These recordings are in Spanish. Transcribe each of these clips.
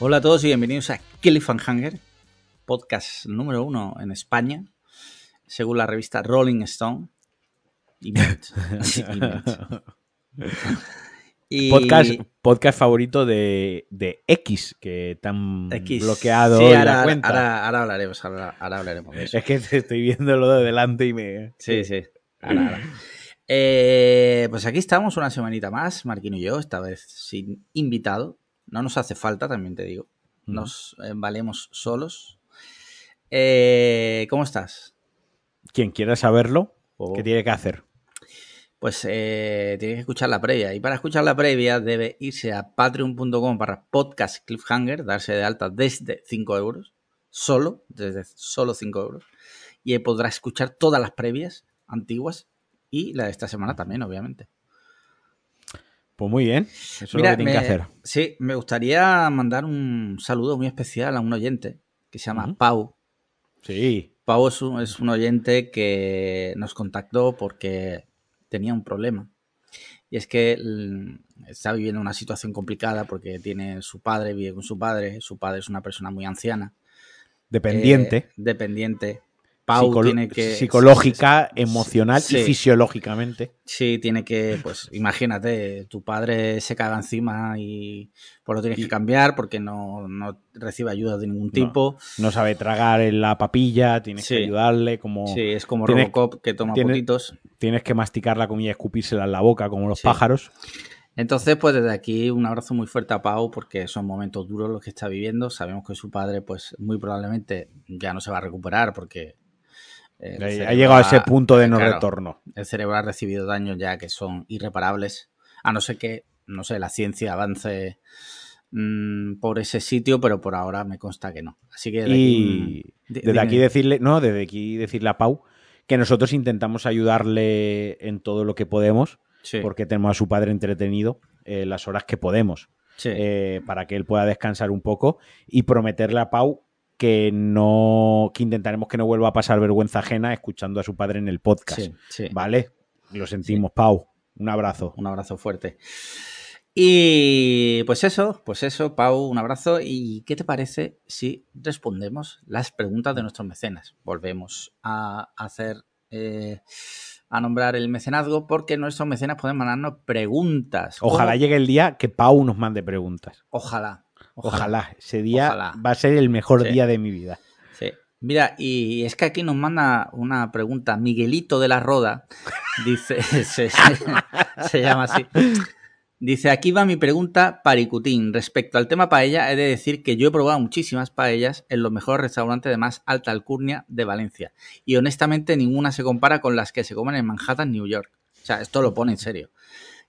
Hola a todos y bienvenidos a Cliffhanger, podcast número uno en España, según la revista Rolling Stone. Y. Y Podcast, podcast favorito de, de X, que tan X. bloqueado Sí, ahora, la cuenta. ahora- ahora hablaremos, ahora, ahora hablaremos de eso. Es que te estoy viéndolo de delante y me... Sí, sí. Ahora, ahora. Eh, pues aquí estamos una semanita más, Marquino y yo, esta vez sin invitado. No nos hace falta, también te digo. Nos eh, valemos solos. Eh, ¿Cómo estás? Quien quiera saberlo, Oh. ¿qué tiene que hacer? Pues eh, tienes que escuchar la previa. Y para escuchar la previa debe irse a patreon.com para podcast cliffhanger, darse de alta desde 5 euros. Solo, desde solo 5 euros. Y ahí podrá escuchar todas las previas antiguas y la de esta semana también, obviamente. Pues muy bien, eso es Mira, lo que tiene me- que hacer. Sí, me gustaría mandar un saludo muy especial a un oyente que se llama. Pau. Sí, Pau es un, es un oyente que nos contactó porque tenía un problema. Y es que está viviendo una situación complicada porque tiene su padre, vive con su padre. Su padre es una persona muy anciana. dependiente, eh, dependiente. Pau tiene que. psicológica, emocional Sí. y fisiológicamente. Sí, tiene que, pues imagínate, tu padre se caga encima y pues lo tienes Y- que cambiar porque no, no recibe ayuda de ningún tipo. No sabe tragar en la papilla, tienes Sí. que ayudarle, como Sí, es como Tienes- Robocop que toma tiene- poquitos. tienes que masticar la comida y escupírsela en la boca, como los pájaros. Entonces, pues desde aquí un abrazo muy fuerte a Pau porque son momentos duros los que está viviendo. Sabemos que su padre, pues muy probablemente ya no se va a recuperar porque el Ha- llegado a ese punto de no claro, retorno. El cerebro ha recibido daños ya que son irreparables, a no ser que, no sé, la ciencia avance mm, por ese sitio, pero por ahora me consta que no. Así que desde aquí, Y di- desde dime. aquí decirle, no, desde aquí decirle a Pau que nosotros intentamos ayudarle en todo lo que podemos, Sí, porque tenemos a su padre entretenido eh, las horas que podemos, sí. eh, para que él pueda descansar un poco y prometerle a Pau que no, que intentaremos que no vuelva a pasar vergüenza ajena escuchando a su padre en el podcast. sí, sí. ¿Vale? Lo sentimos, Pau. Un abrazo. Un abrazo fuerte. Y pues eso, pues eso, Pau, un abrazo. ¿Y qué te parece si respondemos las preguntas de nuestros mecenas? Volvemos a hacer, eh, a nombrar el mecenazgo porque nuestros mecenas pueden mandarnos preguntas. Ojalá ¿Cómo? llegue el día que Pau nos mande preguntas. Ojalá. Ojalá. Ese día Ojalá. va a ser el mejor Sí. día de mi vida. Sí. Mira, y es que aquí nos manda una pregunta Miguelito de la Roda. Dice, se, se- se llama así. Dice, aquí va mi pregunta paricutín. Respecto al tema paella, he de decir que yo he probado muchísimas paellas en los mejores restaurantes de más alta alcurnia de Valencia. Y honestamente ninguna se compara con las que se comen en Manhattan, New York. O sea, esto lo pone en serio.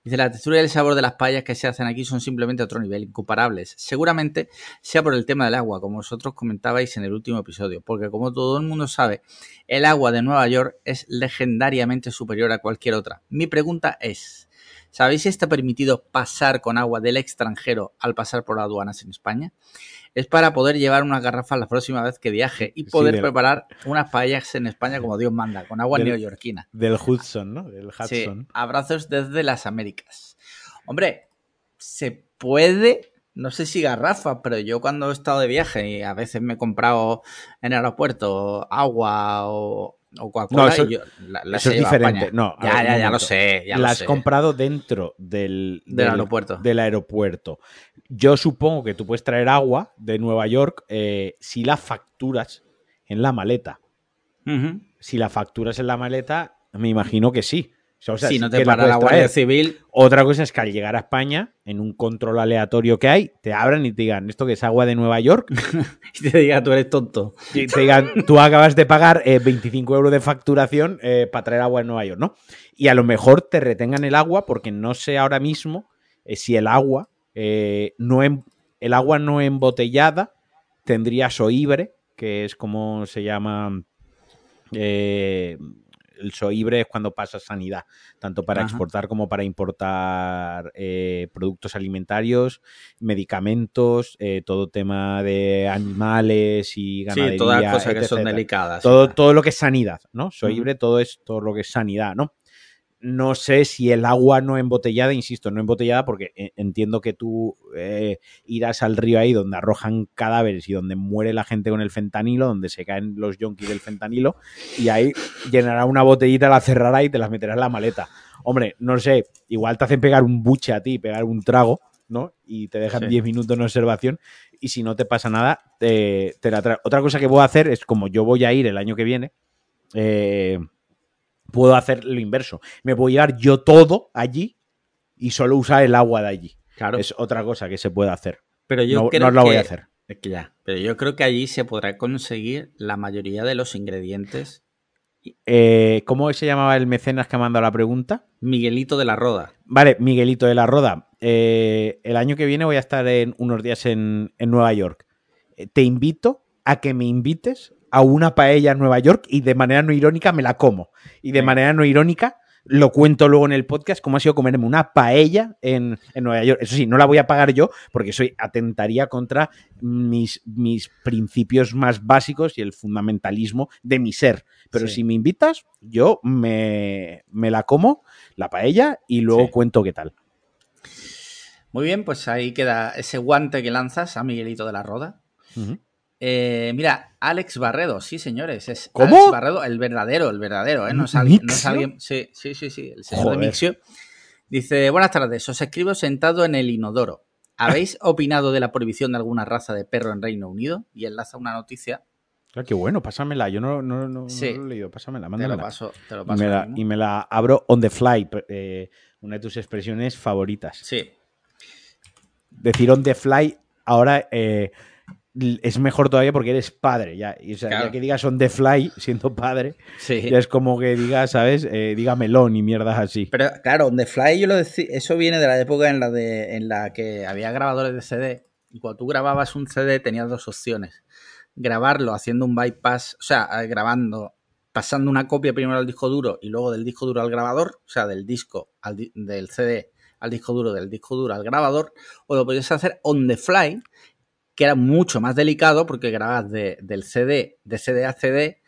Dice, la textura y el sabor de las paellas que se hacen aquí son simplemente a otro nivel, incomparables. Seguramente sea por el tema del agua, como vosotros comentabais en el último episodio, porque como todo el mundo sabe, el agua de Nueva York es legendariamente superior a cualquier otra. Mi pregunta es, ¿sabéis si está permitido pasar con agua del extranjero al pasar por aduanas en España? Es para poder llevar unas garrafas la próxima vez que viaje y Sí, poder del- preparar unas paellas en España como Dios manda, con agua Del- neoyorquina. Del Hudson, ¿no? Del Sí, Hudson. abrazos desde las Américas. Hombre, se puede, no sé si garrafa, pero yo cuando he estado de viaje y a veces me he comprado en el aeropuerto agua o, o Coca-Cola, No, eso- y yo la- eso es diferente. No, ya, ver, ya, ya lo sé, ya la lo has sé. comprado dentro del, Del aeropuerto. del aeropuerto. Yo supongo que tú puedes traer agua de Nueva York eh, si la facturas en la maleta. Si la facturas en la maleta, me imagino que sí. O sea, si no te para la Guardia. Civil, Otra cosa es que al llegar a España, en un control aleatorio que hay, te abran y te digan, ¿esto que es agua de Nueva York? y te diga tú eres tonto. Y te digan, tú acabas de pagar eh, 25 euros de facturación eh, para traer agua de Nueva York, ¿no? Y a lo mejor te retengan el agua porque no sé ahora mismo eh, si el agua, eh, no em- el agua no embotellada tendría soibre, que es como se llama... el soibre es cuando pasa sanidad, tanto para Ajá. exportar como para importar eh, productos alimentarios, medicamentos, eh, todo tema de animales y ganadería. Sí, todas cosas que son etc. delicadas. Todo, todo lo que es sanidad, ¿no? Soibre, todo es todo lo que es sanidad, ¿no? No sé si el agua no embotellada, insisto, no embotellada, porque eh, entiendo que tú eh, irás al río ahí donde arrojan cadáveres y donde muere la gente con el fentanilo, donde se caen los yonkis del fentanilo, y ahí llenará una botellita, la cerrará y te la meterás en la maleta. Hombre, no sé, igual te hacen pegar un buche a ti, pegar un trago, ¿no? Y te dejan 10 minutos en observación y si no te pasa nada, te, te la trae. Otra cosa que puedo hacer es, como yo voy a ir el año que viene, eh, puedo hacer lo inverso. Me puedo llevar yo todo allí y solo usar el agua de allí. Claro. Es otra cosa que se puede hacer. Pero yo no, creo no lo que, voy a hacer. Es que ya. Pero yo creo que allí se podrá conseguir la mayoría de los ingredientes. Eh, ¿Cómo se llamaba el mecenas que ha mandado la pregunta? Miguelito de la Roda. Vale, Miguelito de la Roda. Eh, el año que viene voy a estar en unos días en, en Nueva York. Eh, Te invito a que me invites a una paella en Nueva York y de manera no irónica me la como. Y de manera no irónica lo cuento luego en el podcast cómo ha sido comerme una paella en, en Nueva York. Eso sí, no la voy a pagar yo porque soy atentaría contra mis, mis principios más básicos y el fundamentalismo de mi ser. Pero Sí. si me invitas, yo me, me la como, la paella, y luego Sí. cuento qué tal. Muy bien, pues ahí queda ese guante que lanzas a Miguelito de la Roda. Eh, mira, Alex Barredo, sí, señores. Es ¿Cómo? Alex Barredo, el verdadero, el verdadero, ¿eh? No es alguien. No es ¿Mixio? alguien sí, sí, sí, sí, el señor Joder. de Mixio. Dice: Buenas tardes, os escribo sentado en el inodoro. ¿Habéis opinado de la prohibición de alguna raza de perro en Reino Unido? Y enlaza una noticia. Ah, qué bueno, pásamela. Yo no, no, no, no Sí. lo he leído. Pásamela, Te mándamela. lo paso, te lo y, paso. me la, y me la abro on the fly. eh, una de tus expresiones favoritas. Sí, Decir on the fly ahora eh, es mejor todavía porque eres padre. Ya, y, o sea, Claro. ya que digas on the fly siendo padre, sí. ya es como que digas, ¿sabes? Eh, diga melón y mierdas así. Pero claro, On The Fly yo lo decía, eso viene de la época en la de en la que había grabadores de CD y cuando tú grababas un CD tenías dos opciones. Grabarlo haciendo un bypass, o sea, eh, grabando, pasando una copia primero al disco duro y luego del disco duro al grabador, o sea, del disco al di- del CD al disco duro, del disco duro al grabador, o lo podías hacer on the fly, que era mucho más delicado porque grababas de- del CD, de CD a CD,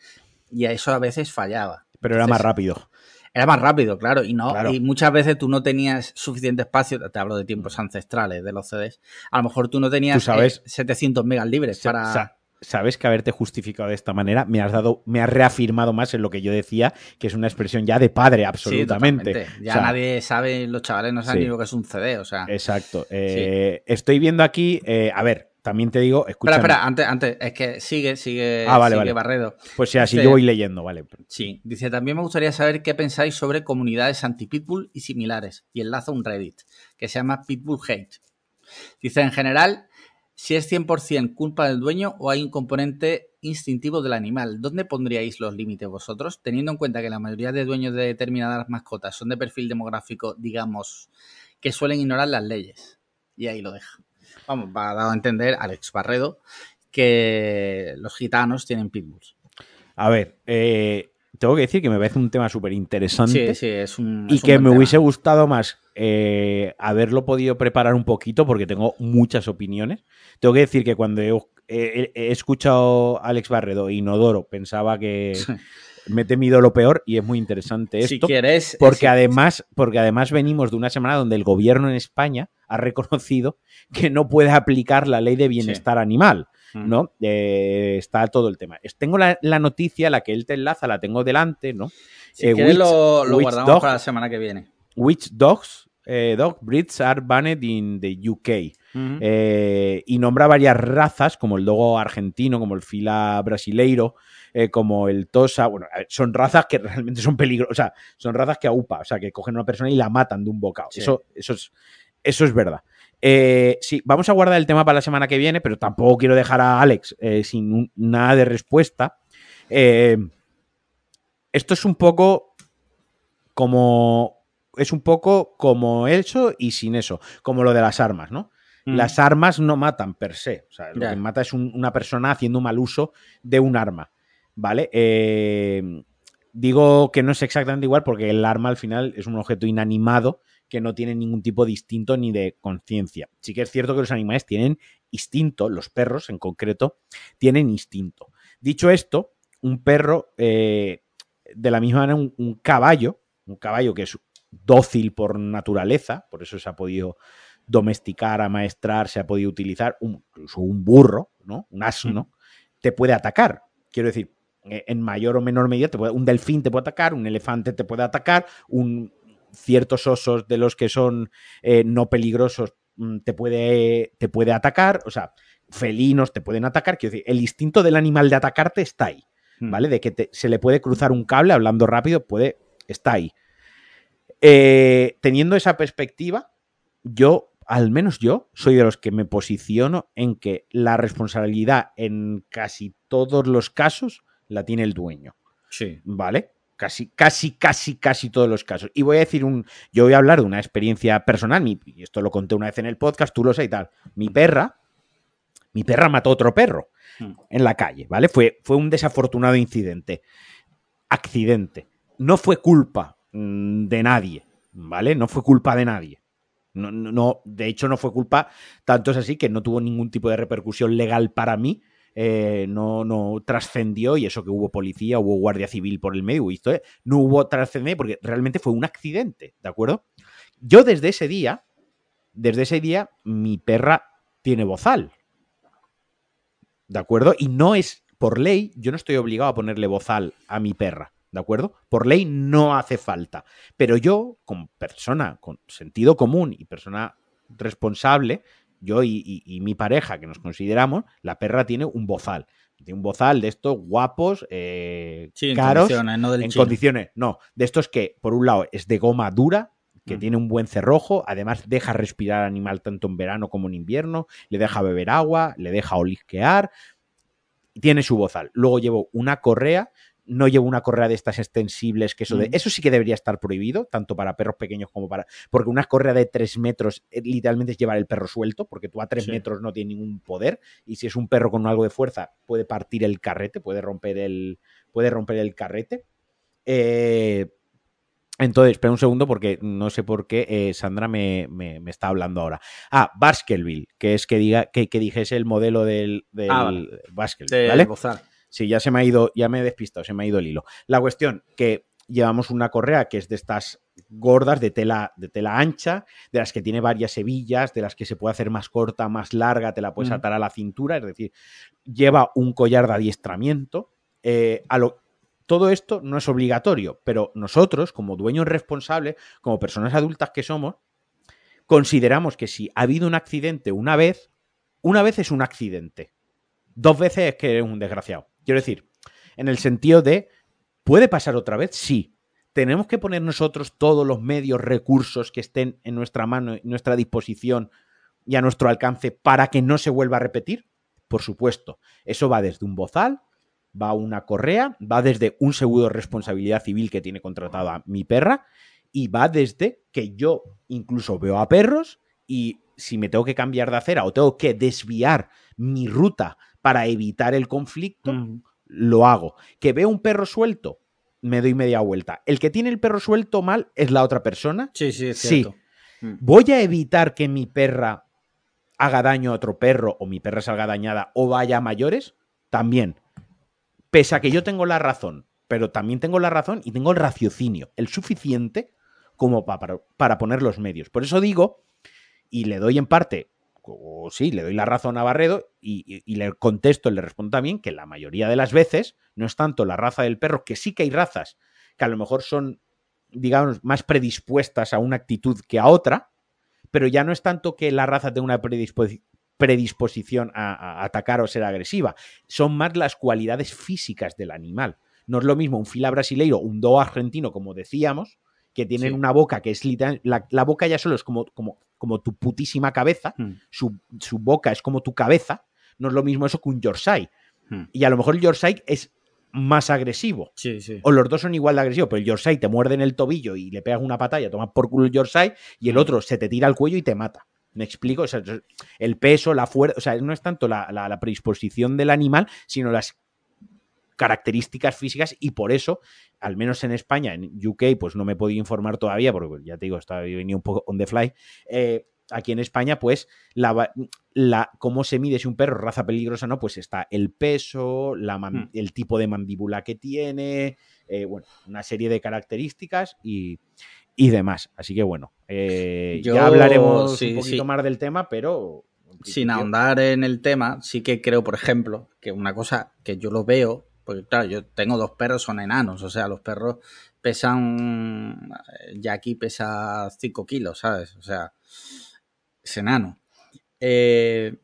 y a eso a veces fallaba. Pero era más rápido. era más rápido, claro, y no Claro. y muchas veces tú no tenías suficiente espacio, te hablo de tiempos ancestrales de los CDs, a lo mejor tú no tenías Tú sabes- eh, 700 megas libres Sa- para... sa- Sabes que haberte justificado de esta manera me has dado, me has reafirmado más en lo que yo decía, que es una expresión ya de padre, absolutamente. Ya O sea, nadie sabe, los chavales no saben Sí. ni lo que es un CD, o sea... Exacto. Eh, Estoy viendo aquí, eh, a ver, también te digo, escucha. Espera, espera, antes, antes, es que sigue, sigue, Ah, vale, sigue vale. Barredo. Pues sí, así yo voy leyendo, vale. Sí, dice, también me gustaría saber qué pensáis sobre comunidades anti-pitbull y similares. Y enlaza un Reddit que se llama Pitbull Hate. Dice, en general, si es 100% culpa del dueño o hay un componente instintivo del animal. ¿Dónde pondríais los límites vosotros? Teniendo en cuenta que la mayoría de dueños de determinadas mascotas son de perfil demográfico, digamos, que suelen ignorar las leyes. Y ahí lo deja. Vamos, va a dar a entender Alex Barredo que los gitanos tienen pitbulls. A ver, eh, tengo que decir que me parece un tema súper interesante. Sí, sí, es un. y es que me tema. hubiese gustado más eh, haberlo podido preparar un poquito porque tengo muchas opiniones. Tengo que decir que cuando he, he- he escuchado a Alex Barredo e Inodoro pensaba que me he temido lo peor y es muy interesante Si esto. quieres. Porque si- además, porque además venimos de una semana donde el gobierno en España ha reconocido que no puede aplicar la ley de bienestar animal. Mm. ¿no? Eh, está todo el tema. Tengo la, la noticia, la que él te enlaza, la tengo delante, ¿no? Si Eh, lo, guardamos Dog. para la semana que viene. Which dogs, eh, dog breeds are banned in the UK. Eh, y nombra varias razas, como el dogo argentino, como el fila brasileiro, eh, como el tosa. Bueno, son razas que realmente son peligrosas. O sea, son razas que aupa, o sea, que cogen a una persona y la matan de un bocado. Sí. Eso, eso, es, eso es verdad. Eh, sí, vamos a guardar el tema para la semana que viene, pero tampoco quiero dejar a Alex eh, sin un- nada de respuesta. Eh, esto es un poco como. Es un poco como eso y sin eso, como lo de las armas, ¿no? Mm. Las armas no matan per se. O sea, lo que mata es un- una persona haciendo mal uso de un arma. ¿Vale? Eh, digo que no es exactamente igual porque el arma al final es un objeto inanimado que no tiene ningún tipo de instinto ni de conciencia. Sí que es cierto que los animales tienen instinto, los perros en concreto, tienen instinto. Dicho esto, un perro, eh, de la misma manera, un, un caballo, un caballo que es dócil por naturaleza, por eso se ha podido domesticar, amaestrar, se ha podido utilizar, un, incluso un burro, ¿no? Un asno, te puede atacar. Quiero decir, en mayor o menor medida, te puede, un delfín te puede atacar, un elefante te puede atacar, un, ciertos osos de los que son eh, no peligrosos mm, te puede, te puede atacar, o sea, felinos te pueden atacar, quiero decir, el instinto del animal de atacarte está ahí, Hmm. ¿vale? De que te- se le puede cruzar un cable, hablando rápido, puede, está ahí. Eh, teniendo esa perspectiva, yo, al menos yo, soy de los que me posiciono en que la responsabilidad en casi todos los casos la tiene el dueño. Sí. ¿Vale? Casi, casi, casi, casi todos los casos. Y voy a decir un. Yo voy a hablar de una experiencia personal, mi- y esto lo conté una vez en el podcast, tú lo sabes y tal. Mi perra, mi perra mató a otro perro Hmm. en la calle, ¿vale? Fue, fue un desafortunado incidente. Accidente. No fue culpa mm, de nadie, ¿vale? No fue culpa de nadie. No, no- de hecho, no fue culpa, tanto es así que no tuvo ningún tipo de repercusión legal para mí. Eh, no, no trascendió, y eso que hubo policía, hubo guardia civil por el medio, esto, eh, no hubo trascendencia porque realmente fue un accidente, ¿de acuerdo? Yo desde ese día, desde ese día, mi perra tiene bozal. ¿De acuerdo? Y no es, por ley, yo no estoy obligado a ponerle bozal a mi perra. ¿De acuerdo? Por ley no hace falta. Pero yo, como persona con sentido común y persona responsable, yo y, y- y mi pareja, que nos consideramos, la perra tiene un bozal. Tiene un bozal de estos guapos, eh, Sí, en caros, condiciones, no del en condiciones. No, de estos que, por un lado, es de goma dura, que Mm. tiene un buen cerrojo, además deja respirar al animal tanto en verano como en invierno, le deja beber agua, le deja olisquear, tiene su bozal. Luego llevo una correa, no llevo una correa de estas extensibles, que eso de. Mm. Eso sí que debería estar prohibido, tanto para perros pequeños como para. Porque una correa de tres metros eh, literalmente es llevar el perro suelto, porque tú a tres Sí. metros no tienes ningún poder. Y si es un perro con algo de fuerza, puede partir el carrete, puede romper el. Puede romper el carrete. Eh, entonces, espera un segundo porque no sé por qué eh, Sandra me, me- me está hablando ahora. Ah, Baskerville, que es que diga que, que dijese el modelo del, del Ah, vale. Baskerville. Sí, ya se me ha ido, ya me he despistado, se me ha ido el hilo. La cuestión que llevamos una correa que es de estas gordas de tela, de tela ancha, de las que tiene varias hebillas, de las que se puede hacer más corta, más larga, te la puedes Mm. atar a la cintura, es decir, lleva un collar de adiestramiento. eh, a lo, todo esto no es obligatorio, pero nosotros, como dueños responsables, como personas adultas que somos, consideramos que si ha habido un accidente una vez, una vez es un accidente. Dos veces es que eres un desgraciado. Quiero decir, en el sentido de, ¿puede pasar otra vez? Sí. ¿Tenemos que poner nosotros todos los medios, recursos que estén en nuestra mano, en nuestra disposición y a nuestro alcance para que no se vuelva a repetir? Por supuesto. Eso va desde un bozal, va una correa, va desde un seguro de responsabilidad civil que tiene contratado a mi perra y va desde que yo incluso veo a perros y si me tengo que cambiar de acera o tengo que desviar mi ruta para evitar el conflicto, lo hago. Que veo un perro suelto, me doy media vuelta. El que tiene el perro suelto mal es la otra persona. Sí, sí, es Sí. cierto. Mm. ¿Voy a evitar que mi perra haga daño a otro perro o mi perra salga dañada o vaya a mayores? También. Pese a que yo tengo la razón, pero también tengo la razón y tengo el raciocinio, el suficiente como pa- para, para poner los medios. Por eso digo, y le doy en parte, o sí, le doy la razón a Barredo y, y- y le contesto, le respondo también que la mayoría de las veces no es tanto la raza del perro, que sí que hay razas que a lo mejor son, digamos, más predispuestas a una actitud que a otra, pero ya no es tanto que la raza tenga una predisposi- predisposición a, a atacar o ser agresiva, son más las cualidades físicas del animal. No es lo mismo un fila brasileiro, un do argentino, como decíamos, que tienen Sí. una boca que es literal, la, la boca ya solo es como, como, como tu putísima cabeza, Mm. su, su boca es como tu cabeza, no es lo mismo eso que un Yorkshire. Mm. Y a lo mejor el Yorkshire es más agresivo. Sí, sí. O los dos son igual de agresivos, pero el Yorkshire te muerde en el tobillo y le pegas una patalla, tomas por culo el Yorkshire, y el otro se te tira al cuello y te mata. ¿Me explico? O sea, el peso, la fuerza, o sea, no es tanto la, la- la predisposición del animal, sino las características físicas y por eso, al menos en España, en UK, pues no me he podido informar todavía, porque ya te digo, estaba venido un poco on the fly, eh, aquí en España, pues, la, la, cómo se mide si un perro raza peligrosa no, pues está el peso, la Hmm. el tipo de mandíbula que tiene, eh, bueno, una serie de características y, y demás. Así que bueno, eh, Yo- ya hablaremos sí, un poquito sí. más del tema, pero... Sin ahondar en el tema, sí que creo, por ejemplo, que una cosa que yo lo veo, porque claro, yo tengo dos perros, son enanos, o sea, los perros pesan, eh, Jackie pesa 5 kilos, ¿sabes? O sea, es enano. Eh,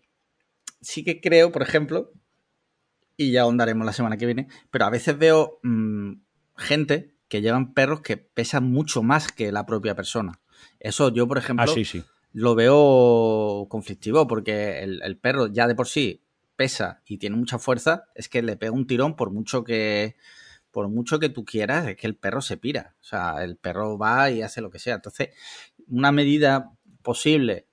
sí que creo, por ejemplo, y ya ahondaremos la semana que viene, pero a veces veo mm, gente que llevan perros que pesan mucho más que la propia persona. Eso yo, por ejemplo, Ah, sí, sí. lo veo conflictivo porque el, el perro ya de por sí pesa y tiene mucha fuerza, es que le pega un tirón por mucho que por mucho que tú quieras, es que el perro se pira. O sea, el perro va y hace lo que sea. Entonces, una medida posible,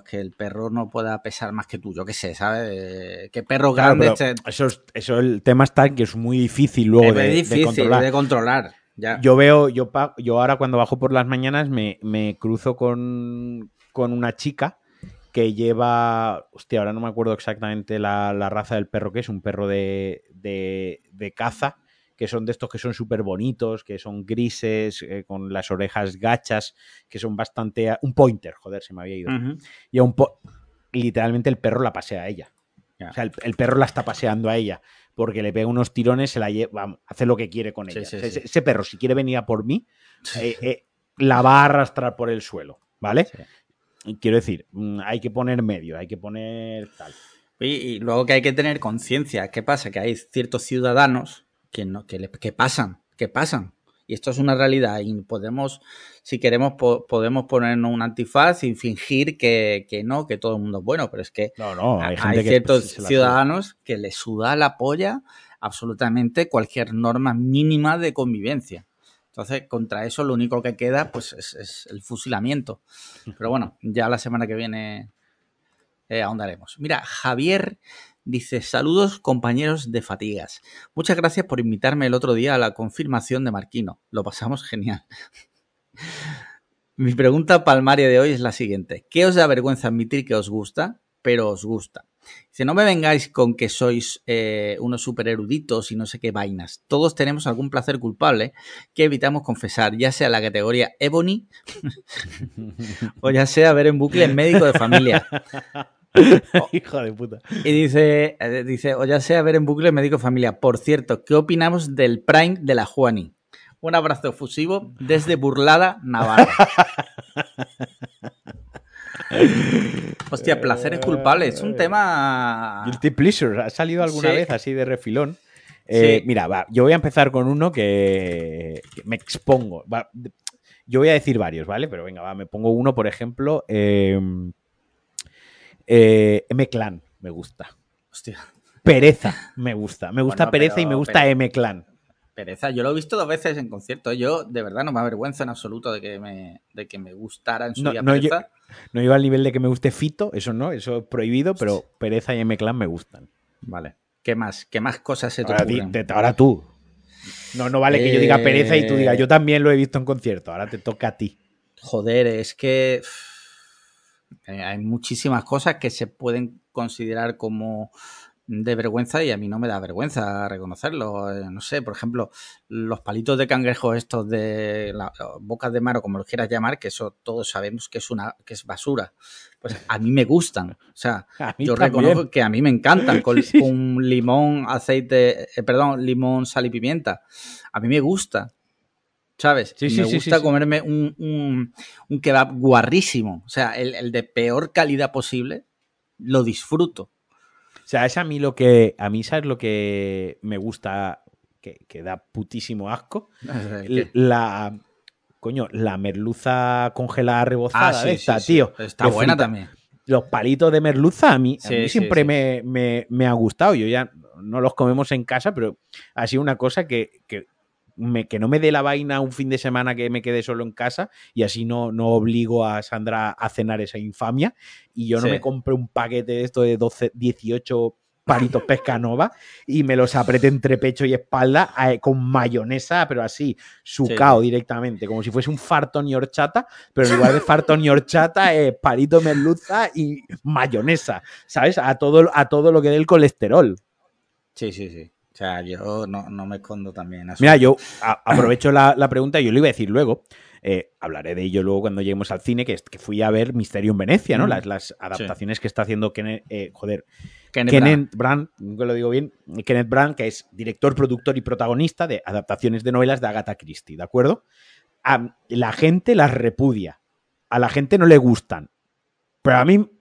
pues que el perro no pueda pesar más que tú, yo qué sé, ¿sabes? Eh, Que perros Claro, grandes te- eso, es- eso el tema está que es muy difícil luego es de, de difícil controlar. de controlar. Ya. Yo veo, yo, yo ahora cuando bajo por las mañanas me, me cruzo con, con una chica que lleva, hostia, ahora no me acuerdo exactamente la, la raza del perro que es, un perro de, de, de caza, que son de estos que son súper bonitos, que son grises, eh, con las orejas gachas, que son bastante... a- Un pointer, joder, se me había ido. Y a un po- literalmente el perro la pasea a ella. O sea, el, el perro la está paseando a ella. Porque le pega unos tirones, se la lleva, hace lo que quiere con ella. sí, O sea, sí. Ese, ese perro, si quiere venir a por mí, eh, eh, la va a arrastrar por el suelo, ¿vale? Quiero decir, mm, hay que poner medio, hay que poner tal. Y, y luego que hay que tener conciencia. ¿Qué pasa? Que hay ciertos ciudadanos que, no, que, le- que pasan, que pasan. Y esto es una realidad. Y podemos, si queremos, po- podemos ponernos un antifaz y fingir que, que no, que todo el mundo es bueno. Pero es que No, no, hay, hay, gente que ciertos ciudadanos que les suda la polla absolutamente cualquier norma mínima de convivencia. Entonces, contra eso lo único que queda pues es, es el fusilamiento. Pero bueno, ya la semana que viene eh, ahondaremos. Mira, Javier dice, saludos compañeros de fatigas. Muchas gracias por invitarme el otro día a la confirmación de Marquino. Lo pasamos genial. Mi pregunta palmaria de hoy es la siguiente. ¿Qué os da vergüenza admitir que os gusta, pero os gusta? Dice, no me vengáis con que sois eh, unos super eruditos y no sé qué vainas. Todos tenemos algún placer culpable que evitamos confesar, ya sea la categoría Ebony o ya sea ver en bucle médico de familia. Hijo de puta. Y dice, eh, dice, o ya sea ver en bucle médico familia. Por cierto, ¿qué opinamos del Prime de la Juani? Un abrazo efusivo desde Burlada, Navarra. Hostia, placeres culpables. Es un tema. Guilty Pleasure, ¿ha salido alguna Sí. vez así de refilón? Eh, Sí. Mira, va, yo voy a empezar con uno que, que me expongo. Va, yo voy a decir varios, ¿vale? Pero venga, va, me pongo uno, por ejemplo, eh, eh, M-Clan, me gusta. Hostia, Pereza, me gusta. Me gusta Bueno, Pereza y me gusta pero- M-Clan. pereza. Yo lo he visto dos veces en concierto. Yo, de verdad, no me avergüenza en absoluto de que me, de que me gustara en su No, día no, pereza. No iba al nivel de que me guste Fito, eso no, eso es prohibido, pero Pereza y M-Clan me gustan. Vale. ¿Qué más? ¿Qué más cosas se te Ahora, di- ocurren? te- ahora tú. No, no vale que yo diga pereza y tú digas, Eh. yo también lo he visto en concierto, ahora te toca a ti. Joder, es que eh, hay muchísimas cosas que se pueden considerar como de vergüenza y a mí no me da vergüenza reconocerlo. Eh, no sé, por ejemplo, los palitos de cangrejo estos de la, bocas de mar o como los quieras llamar, que eso todos sabemos que es una que es basura. Pues a mí me gustan. O sea, yo también. reconozco que a mí me encantan con, con limón, aceite, eh, perdón, limón, sal y pimienta. A mí me gusta. ¿Sabes? Sí, sí, me gusta sí, comerme un, un, un kebab guarrísimo. O sea, el, el de peor calidad posible, lo disfruto. O sea, es a mí lo que. A mí, ¿sabes lo que me gusta? Que, que da putísimo asco. La. Coño, la merluza congelada rebozada Ah, esta, tío. Está buena frita- también. Los palitos de merluza a mí, a mí siempre. Me, me- me ha gustado. Yo ya no los comemos en casa, pero ha sido una cosa que, que, me, que no me dé la vaina un fin de semana que me quede solo en casa y así no, no obligo a Sandra a cenar esa infamia. Y yo no Sí. me compré un paquete de esto de 12, 18 palitos pescanova y me los apreté entre pecho y espalda eh, con mayonesa, pero así, sucao directamente, como si fuese un fartón y horchata, pero en lugar de fartón y horchata, eh, palito merluza y mayonesa, ¿sabes? A todo, a todo lo que dé el colesterol. Sí, sí, sí. O sea, yo no, me escondo también. Mira, yo aprovecho la, pregunta y yo lo iba a decir luego. Eh, hablaré de ello luego cuando lleguemos al cine, que, que fui a ver Misterio en Venecia, ¿no? Mm. Las, las, adaptaciones que está haciendo Kenneth, eh, joder, Kenneth, Brandt, nunca lo digo bien, Kenneth Brandt, que es director, productor y protagonista de adaptaciones de novelas de Agatha Christie, ¿de acuerdo? A la gente las repudia, a la gente no le gustan, pero a mí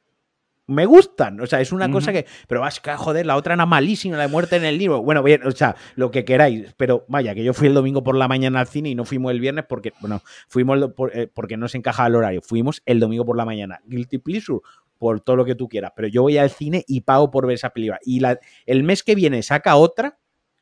me gustan. O sea, es una cosa que. Pero vas a joder, la otra era malísima, la de muerte en el libro. Bueno, bien, o sea, lo que queráis. Pero vaya, que yo fui el domingo por la mañana al cine y no fuimos el viernes porque, bueno, fuimos eh, porque no se encajaba el horario. Fuimos el domingo por la mañana. Guilty Pleasure, por todo lo que tú quieras. Pero yo voy al cine y pago por ver esa película. Y la, el mes que viene saca otra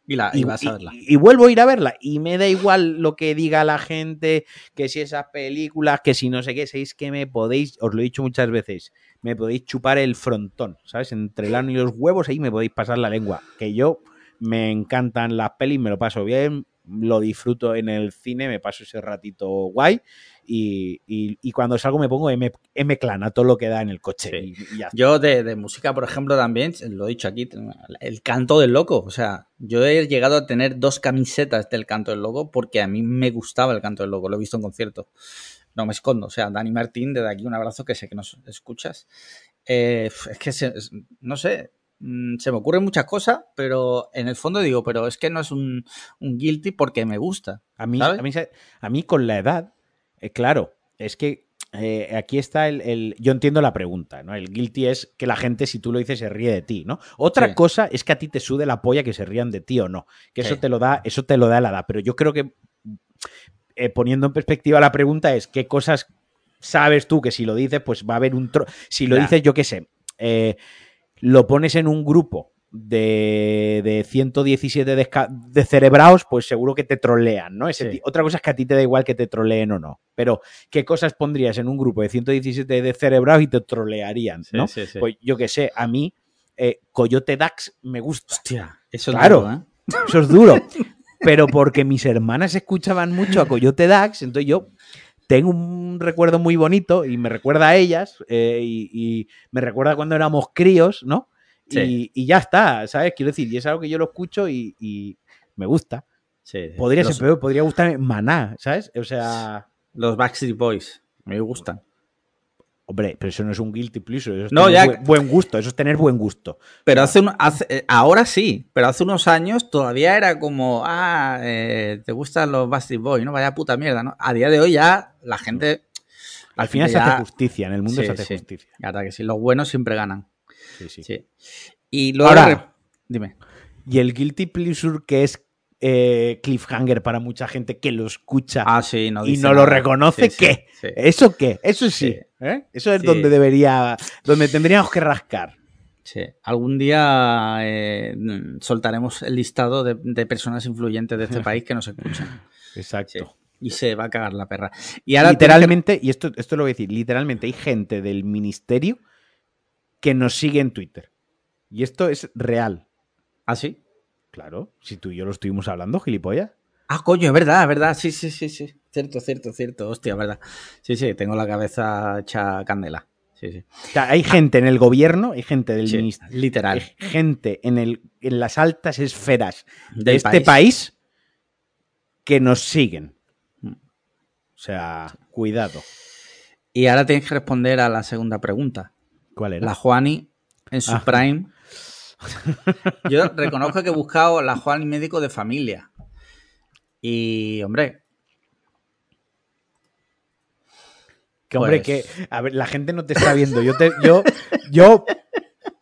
y, la, vas a verla. Y, vuelvo a ir a verla. Y me da igual lo que diga la gente, que si esas películas, que si no sé qué, sabéis que me podéis, os lo he dicho muchas veces, me podéis chupar el frontón, ¿sabes? Entre el ano y los huevos, ahí me podéis pasar la lengua. Que yo me encantan las pelis, me lo paso bien, lo disfruto en el cine, me paso ese ratito guay y, cuando salgo me pongo M, M a todo lo que da en el coche. yo de, música, por ejemplo, también, lo he dicho aquí, el canto del loco. O sea, yo he llegado a tener dos camisetas del canto del loco porque a mí me gustaba el canto del loco, lo he visto en concierto. No me escondo. O sea, Dani Martín, desde aquí un abrazo que sé que nos escuchas. Eh, es que, no sé, mm, se me ocurren muchas cosas, pero en el fondo digo, pero es que no es un, guilty porque me gusta. A mí, a mí, a mí con la edad eh, claro, es que eh, aquí está el, Yo entiendo la pregunta, ¿no? El guilty es que la gente, si tú lo dices, se ríe de ti, ¿no? Otra cosa es que a ti te sude la polla que se rían de ti o no. Que eso te lo da, eso te lo da la edad. Pero yo creo que eh, poniendo en perspectiva la pregunta es qué cosas sabes tú que si lo dices, pues va a haber un Si lo dices, yo qué sé, lo pones en un grupo de, de 117 de, cerebraos, pues seguro que te trolean, ¿no? Otra cosa es que a ti te da igual que te troleen o no. Pero, ¿qué cosas pondrías en un grupo de 117 de cerebraos y te trolearían, ¿no? pues yo que sé, a mí, eh, Coyote Dax me gusta. Hostia, eso es duro, ¿eh? Eso es duro. Pero porque mis hermanas escuchaban mucho a Coyote Dax, entonces yo tengo un recuerdo muy bonito y me recuerda a ellas eh, y, me recuerda cuando éramos críos, ¿no? Y, ya está, ¿sabes? Quiero decir, y es algo que yo lo escucho y, me gusta. podría ser peor, podría gustarme Maná, ¿sabes? O sea. Los Backstreet Boys, me gustan. Hombre, pero eso no es un guilty pleasure, eso es no, ya... buen, gusto, eso es tener buen gusto. Pero hace, un, eh, ahora sí, pero hace unos años todavía era como, ah, eh, te gustan los Backstreet Boys, ¿no? Vaya puta mierda, ¿no? A día de hoy ya la gente... Al final se hace justicia, en el mundo se hace justicia. Hasta que sí, los buenos siempre ganan. Sí, sí. Y luego. Ahora, dime. Y el Guilty Pleasure, que es eh, cliffhanger para mucha gente que lo escucha ah, y no lo reconoce, ¿qué? ¿Eso qué? Eso sí. ¿eh? Eso es donde debería. donde tendríamos que rascar. Sí. Algún día eh, soltaremos el listado de, personas influyentes de este país que nos escuchan. Exacto. Y se va a cagar la perra. Y ahora literalmente, y esto, esto lo voy a decir, literalmente hay gente del ministerio que nos sigue en Twitter. Y esto es real. ¿Ah, sí? Claro, si tú y yo lo estuvimos hablando, gilipollas. Ah, coño, es verdad, es verdad. Sí, sí, sí, sí. Cierto, cierto, cierto. Hostia, verdad. Sí, sí, tengo la cabeza hecha candela. Sí, sí. O sea, hay gente en el gobierno, hay gente del ministerio. Literal. Hay gente en, el, en las altas esferas de este país. que nos siguen. O sea, cuidado. Y ahora tienes que responder a la segunda pregunta. ¿Cuál era? La Juani en su ah. prime. Yo reconozco que he buscado la Juani médico de familia. Y, hombre. Que, hombre, pues que. A ver, la gente no te está viendo. Yo, te, yo, yo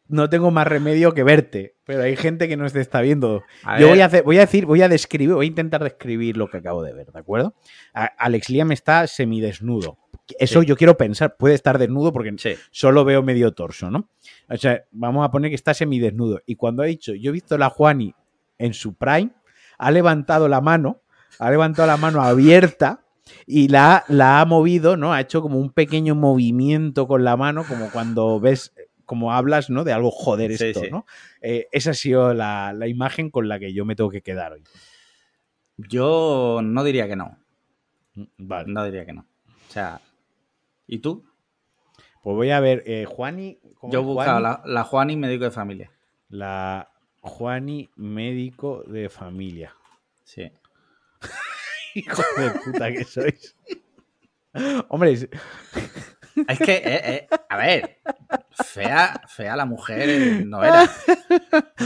no tengo más remedio que verte, pero hay gente que no te está viendo. Yo voy a, hacer, voy a decir, voy a describir, voy a intentar describir lo que acabo de ver, ¿de acuerdo? Alex Liam está semidesnudo. Eso yo quiero pensar, puede estar desnudo porque solo veo medio torso, ¿no? O sea, vamos a poner que está semidesnudo. Y cuando ha dicho, yo he visto a la Juani en su prime, ha levantado la mano, ha levantado la mano abierta y la, la ha movido, ¿no? Ha hecho como un pequeño movimiento con la mano, como cuando ves como hablas, ¿no? De algo joder Sí, esto, sí. ¿no? Eh, esa ha sido la, la imagen con la que yo me tengo que quedar hoy. Yo no diría que no. Vale. No diría que no. O sea, ¿y tú? Pues voy a ver, eh, Juani. ¿cómo Yo buscaba la, la Juani médico de familia. La Juani, médico de familia. Sí. Hijo de puta que sois. Hombre, es- Es que, eh, eh, a ver, fea, fea la mujer no era.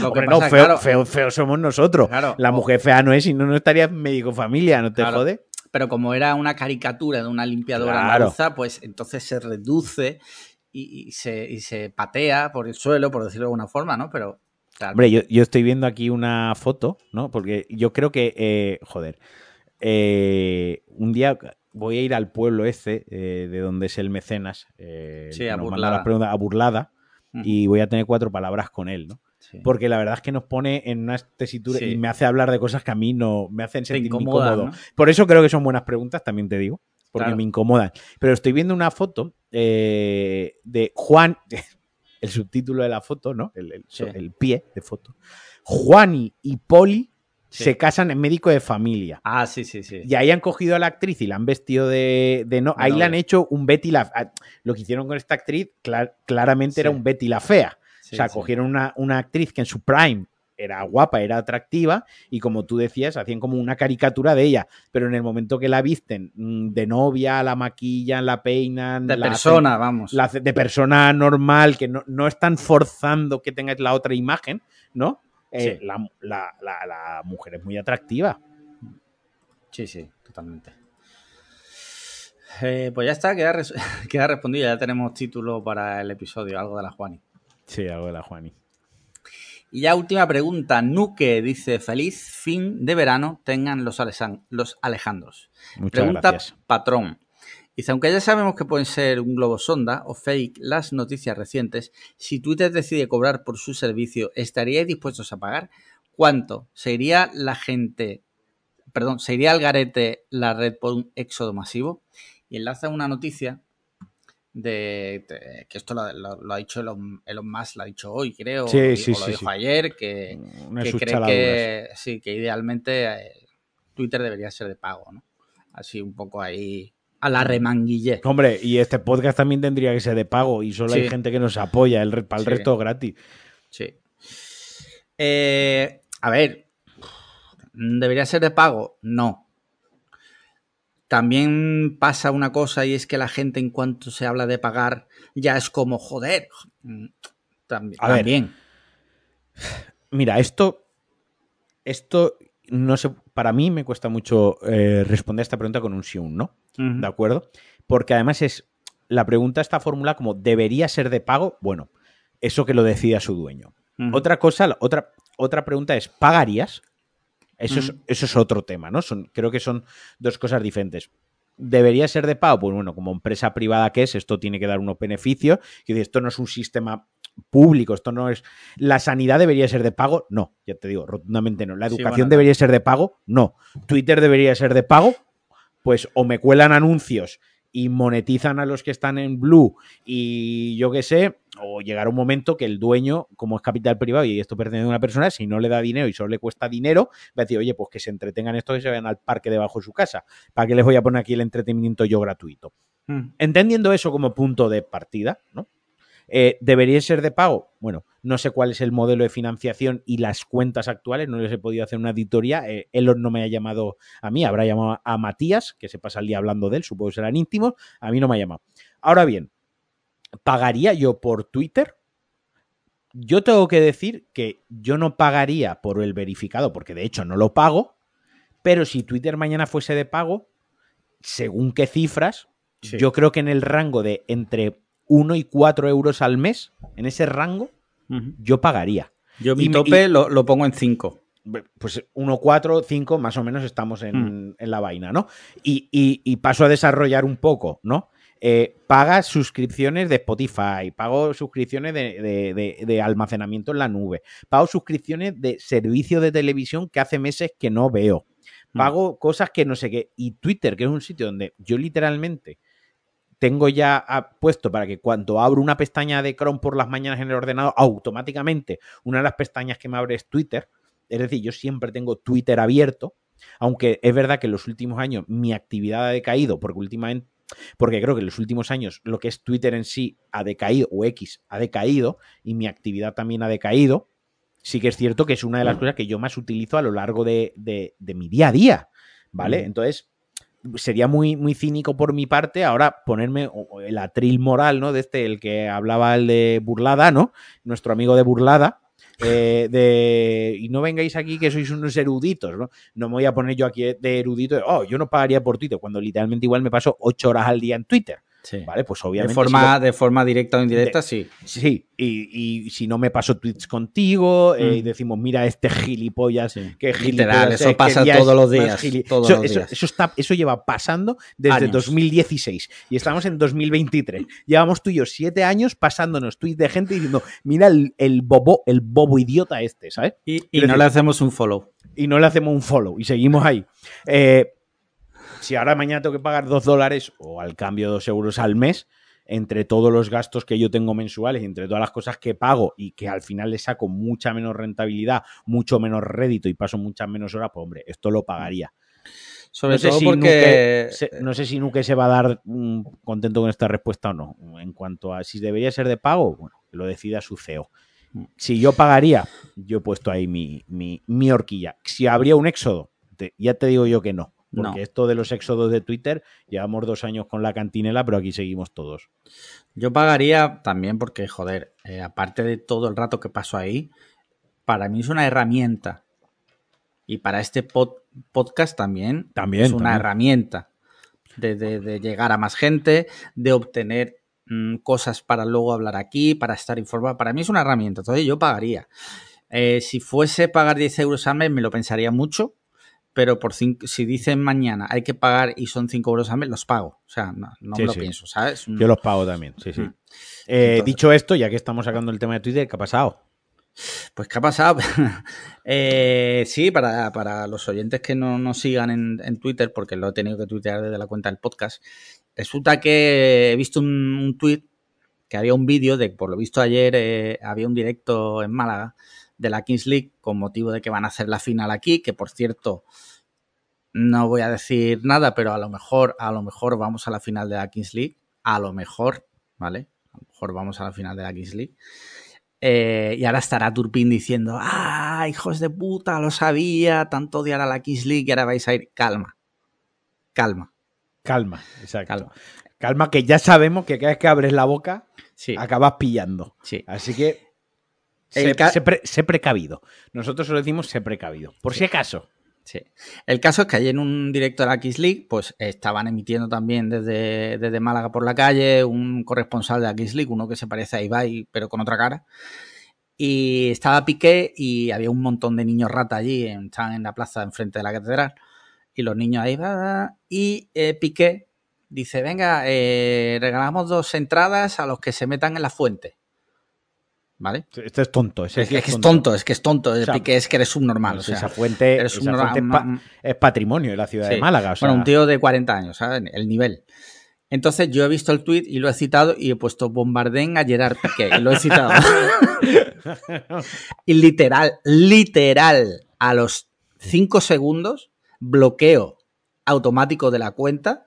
Lo que no, feo, claro, feo, feo somos nosotros. Claro. La mujer fea no es, si no, no estaría médico familia, ¿no te Claro. jode? Pero como era una caricatura de una limpiadora Claro. andaluza, pues entonces se reduce y, y se, y se patea por el suelo, por decirlo de alguna forma, ¿no? Pero, claro, Hombre, yo, yo estoy viendo aquí una foto, ¿no? Porque yo creo que, eh, joder, eh, un día voy a ir al pueblo este, eh, de donde es el mecenas, eh, Sí, a Burlada. las preguntas, a Burlada, y voy a tener cuatro palabras con él, ¿no? Sí. Porque la verdad es que nos pone en una tesitura Sí. y me hace hablar de cosas que a mí no me hacen sentir incomoda, incómodo. ¿no? Por eso creo que son buenas preguntas, también te digo, porque Claro. me incomodan. Pero estoy viendo una foto eh, de Juan, el subtítulo de la foto, ¿no? El, el- Sí. el pie de foto. Juani y Poli Sí. se casan en médico de familia. Ah, sí, sí, sí. Y ahí han cogido a la actriz y la han vestido de, de no. Ahí le novia. han hecho un Betty la. ah, Lo que hicieron con esta actriz clar- claramente era un Betty la fea. Sí, o sea, sí. cogieron una, una actriz que en su prime era guapa, era atractiva, y como tú decías, hacían como una caricatura de ella. Pero en el momento que la visten mm, de novia, la maquillan, la peinan. De la hacen- persona, vamos. la de persona normal, que no, no están forzando que tengáis la otra imagen, ¿no? Eh, Sí. la- la- la mujer es muy atractiva. Sí, sí, totalmente. Eh, pues ya está, queda, res- queda respondido. Ya tenemos título para el episodio, algo de la Juani. Sí, algo de la Juani. Y ya última pregunta. Nuke dice: Feliz fin de verano tengan los, los Alejandros. Muchas Pregunta gracias. patrón. Dice, aunque ya sabemos que pueden ser un globo sonda o fake las noticias recientes, si Twitter decide cobrar por su servicio, ¿estaríais dispuestos a pagar? ¿Cuánto? ¿Se iría la gente, perdón, se iría al garete la red por un éxodo masivo? Y enlaza una noticia de, de- que esto lo, lo- lo ha dicho Elon, Elon Musk, lo ha dicho hoy, creo, Sí, o, lo- sí, o lo sí, dijo ayer, que, que cree que sí, que idealmente eh, Twitter debería ser de pago, ¿no? Así un poco ahí a la remanguille. Hombre, y este podcast también tendría que ser de pago y solo hay gente que nos apoya, el, para el resto gratis. Sí. Eh, a ver, ¿debería ser de pago? No. También pasa una cosa y es que la gente en cuanto se habla de pagar ya es como joder. Mm, También. A ver, también. Mira, esto, esto no sé, para mí me cuesta mucho eh, responder esta pregunta con un sí o un no. ¿De acuerdo? Porque además es. La pregunta está formulada como ¿debería ser de pago? Bueno, eso que lo decida su dueño. Otra cosa, otra, otra pregunta es: ¿pagarías? Eso, es, Ujú. eso es otro tema, ¿no? Son, creo que son dos cosas diferentes. ¿Debería ser de pago? Pues bueno, como empresa privada que es, esto tiene que dar unos beneficios. Y esto no es un sistema público, esto no es. ¿La sanidad debería ser de pago? No, ya te digo, rotundamente no. ¿La Sí, educación bueno, debería ser de pago? No. ¿Twitter debería ser de pago? Pues o me cuelan anuncios y monetizan a los que están en Blue y yo qué sé, o llegará un momento que el dueño, como es capital privado y esto pertenece a una persona, si no le da dinero y solo le cuesta dinero, va a decir, oye, pues que se entretengan esto, que se vayan al parque debajo de su casa. ¿Para qué les voy a poner aquí el entretenimiento yo gratuito? Mm. Entendiendo eso como punto de partida, ¿no? Eh, ¿Debería ser de pago? Bueno, no sé cuál es el modelo de financiación y las cuentas actuales, no les he podido hacer una auditoría. Eh, Elon no me ha llamado a mí, habrá llamado a Matías, que se pasa el día hablando de él, supongo que serán íntimos, a mí no me ha llamado. Ahora bien, ¿pagaría yo por Twitter? Yo tengo que decir que yo no pagaría por el verificado, porque de hecho no lo pago, pero si Twitter mañana fuese de pago, según qué cifras, Sí. yo creo que en el rango de entre 1 y 4 euros al mes, en ese rango, yo pagaría. Yo mi Y me- tope lo, lo pongo en 5. Pues 1, 4, 5, más o menos estamos en, en la vaina, ¿no? Y, y- paso a desarrollar un poco, ¿no? Eh, paga suscripciones de Spotify, pago suscripciones de, de- de- de almacenamiento en la nube, pago suscripciones de servicio de televisión que hace meses que no veo, Hmm. pago cosas que no sé qué. Y Twitter, que es un sitio donde yo literalmente tengo ya ah, puesto para que cuando abro una pestaña de Chrome por las mañanas en el ordenador, automáticamente una de las pestañas que me abre es Twitter. Es decir, yo siempre tengo Twitter abierto, aunque es verdad que en los últimos años mi actividad ha decaído, porque últimamente, porque creo que en los últimos años lo que es Twitter en sí ha decaído, o X ha decaído, y mi actividad también ha decaído. Sí que es cierto que es una de las cosas que yo más utilizo a lo largo de, de- de mi día a día, ¿vale? Mm. Entonces, sería muy, muy cínico por mi parte ahora ponerme el atril moral, ¿no? De este, el que hablaba el de Burlada, ¿no? Nuestro amigo de Burlada. eh, de y no vengáis aquí que sois unos eruditos, ¿no? No me voy a poner yo aquí de erudito, de, oh, yo no pagaría por Twitter, cuando literalmente igual me paso ocho horas al día en Twitter, Sí. ¿vale? Pues De obviamente. forma, de forma directa o indirecta, sí. sí, y, y si no me paso tweets contigo, eh, Mm. y decimos, mira, este gilipollas, sí. que Literal, gilipollas eso es, pasa todos los días, todos eso, los eso- días. eso está, eso lleva pasando desde Años. 2016 y estamos en 2023. Llevamos tú y yo siete años pasándonos tweets de gente diciendo, mira el, el bobo, el bobo idiota este, ¿sabes? Y, y no decir- le hacemos un follow. y no le hacemos un follow y seguimos ahí. Eh, si ahora mañana tengo que pagar dos dólares o al cambio dos euros al mes, entre todos los gastos que yo tengo mensuales, y entre todas las cosas que pago y que al final le saco mucha menos rentabilidad, mucho menos rédito y paso muchas menos horas, pues hombre, esto lo pagaría. Sobre no sé todo si porque... Nuke no sé si Nuke se va a dar mm, contento con esta respuesta o no. En cuanto a si debería ser de pago, bueno, que lo decida su CEO. Si yo pagaría, yo he puesto ahí mi, mi, mi horquilla. Si habría un éxodo, te- ya te digo yo que no. Porque No. esto de los éxodos de Twitter, llevamos dos años con la cantinela, pero aquí seguimos todos. Yo pagaría también porque, joder, eh, aparte de todo el rato que paso ahí, para mí es una herramienta. Y para este pod- podcast también, También, es una también. herramienta de, de- de llegar a más gente, de obtener mm, cosas para luego hablar aquí, para estar informado. Para mí es una herramienta, entonces yo pagaría. Eh, si fuese pagar 10 euros al mes, me lo pensaría mucho, pero por cinco- si dicen mañana hay que pagar y son 5 euros al mes, los pago. O sea, no, no Sí, me lo sí. pienso, ¿sabes? Yo los pago también, sí, sí. Mm. Eh, Entonces- dicho esto, ya que estamos sacando el tema de Twitter, ¿qué ha pasado? Pues, ¿qué ha pasado? Eh, sí, para, para los oyentes que no nos sigan en, en Twitter, porque lo he tenido que tuitear desde la cuenta del podcast, resulta que he visto un, un tweet que había un vídeo de, por lo visto ayer, eh, había un directo en Málaga de la Kings League con motivo de que van a hacer la final aquí, que por cierto, no voy a decir nada, pero a lo mejor, a lo mejor vamos a la final de la Kings League, a lo mejor, ¿vale? A lo mejor vamos a la final de la Kings League. Eh, y ahora estará Turpin diciendo, ah, hijos de puta, lo sabía, tanto odiar a la Kings League y ahora vais a ir. Calma, calma, Calma, exacto. calma. Calma, que ya sabemos que cada vez que abres la boca, Sí, acabas pillando. sí. Así que sé, ca- sé pre- sé precavido. Nosotros solo decimos sé precavido. Por si acaso. Sí. El caso es que ayer en un directo de la Kings League, pues estaban emitiendo también desde, desde Málaga por la calle un corresponsal de la Kings League, uno que se parece a Ibai, pero con otra cara. Y estaba Piqué y había un montón de niños rata allí, estaban en la plaza enfrente de la catedral. Y los niños ahí, va, y eh, Piqué dice, venga, eh, regalamos dos entradas a los que se metan en la fuente. ¿Vale? Este es tonto. ese Es, es que es tonto, es que es tonto. Sea, Piqué es que eres subnormal. o sea, esa fuente, eres esa un- fuente es, pa- es patrimonio de la ciudad de. Málaga. o sea, Bueno, un tío de 40 años, ¿sabes? El nivel. Entonces yo he visto el tweet y lo he citado y he puesto bombardén a Gerard Piqué y lo he citado. y literal, literal, a los 5 segundos, bloqueo automático de la cuenta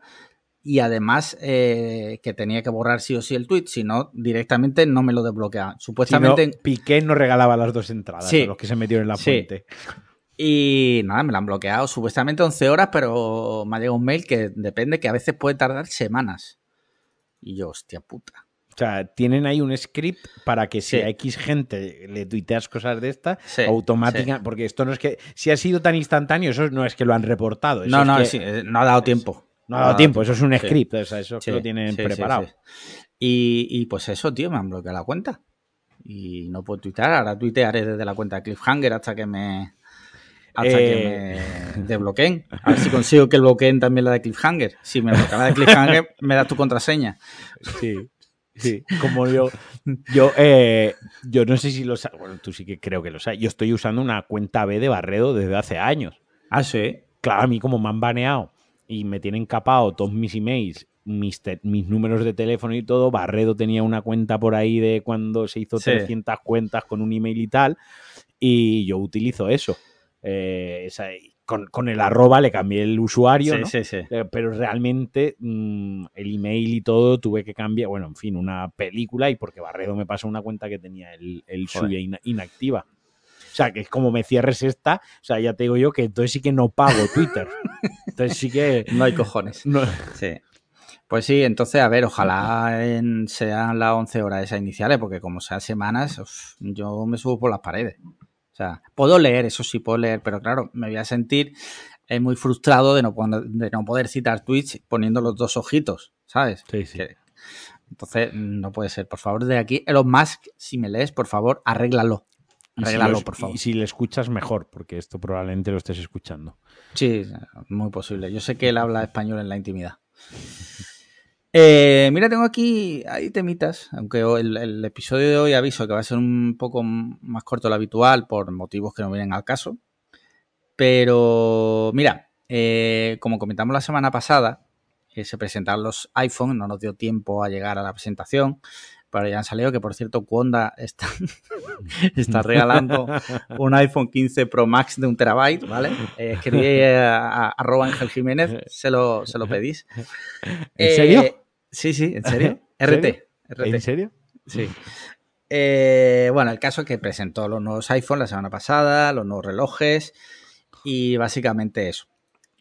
y además eh, que tenía que borrar sí o sí el tweet, si no, directamente no me lo desbloqueaban. si no, Supuestamente... Piqué nos regalaba las dos entradas Sí. a los que se metieron en la Sí. fuente. Y nada, me lo han bloqueado supuestamente 11 horas, pero me ha llegado un mail que depende, que a veces puede tardar semanas. Y yo, hostia puta. O sea, tienen ahí un script para que si Sí. a X gente le tuiteas cosas de estas, Sí, automática, porque esto no es que, si ha sido tan instantáneo, eso no es que lo han reportado. eso No, es no, que eh, no ha dado tiempo. No ha dado tiempo, eso es un script, o sea, eso es que lo tienen preparado. Y, y pues eso, tío, me han bloqueado la cuenta. Y no puedo tuitear, ahora tuitearé desde la cuenta de Cliffhanger hasta que me. Hasta Eh. que me desbloqueen. A ver si consigo que bloqueen también la de Cliffhanger. Si me bloquean la de Cliffhanger, me das tu contraseña. Sí, sí. Como yo, yo, eh, yo no sé si lo sabes, bueno, tú sí que creo que lo sabes. Yo estoy usando una cuenta B de Barredo desde hace años. Ah, sí. Claro, a mí como me han baneado y me tienen capado todos mis emails mis, mis, números de teléfono y todo. Barredo tenía una cuenta por ahí de cuando se hizo 300 cuentas con un email y tal. Y yo utilizo eso. Eh, con, el arroba le cambié el usuario, eh, pero realmente mm, el email y todo tuve que cambiar, bueno, en fin, una película y porque Barredo me pasó una cuenta que tenía el, el suya inactiva. O sea, que es como me cierres esta, o sea, ya te digo yo que entonces sí que no pago Twitter. Entonces sí que... No hay cojones. Sí. Pues sí, entonces, a ver, ojalá sean las 11 horas esas iniciales, porque como sean semanas, yo me subo por las paredes. O sea, puedo leer, eso sí puedo leer, pero claro, me voy a sentir eh, muy frustrado de no, de no poder citar tweets poniendo los dos ojitos, ¿sabes? Sí, sí. entonces, no puede ser. Por favor, de aquí, Elon Musk, si me lees, por favor, arréglalo. Arréglalo, por favor. Y si le escuchas, mejor, porque esto probablemente lo estés escuchando. Sí, muy posible. Yo sé que él habla español en la intimidad. Eh, mira, tengo aquí ahí temitas, aunque el, episodio de hoy aviso que va a ser un poco más corto de lo habitual por motivos que no vienen al caso. Pero mira, eh, como comentamos la semana pasada, que se presentaron los iPhone, no nos dio tiempo a llegar a la presentación, pero ya han salido que por cierto Cuonda está, está regalando un iPhone 15 Pro Max de un terabyte, ¿vale? Eh, escribí a, arroba Ángel Jiménez, se lo, se lo pedís. ¿En serio? Sí, sí, en serio. RT, ¿En serio? Sí. Eh, bueno, el caso es que presentó los nuevos iPhones la semana pasada, los nuevos relojes y básicamente eso.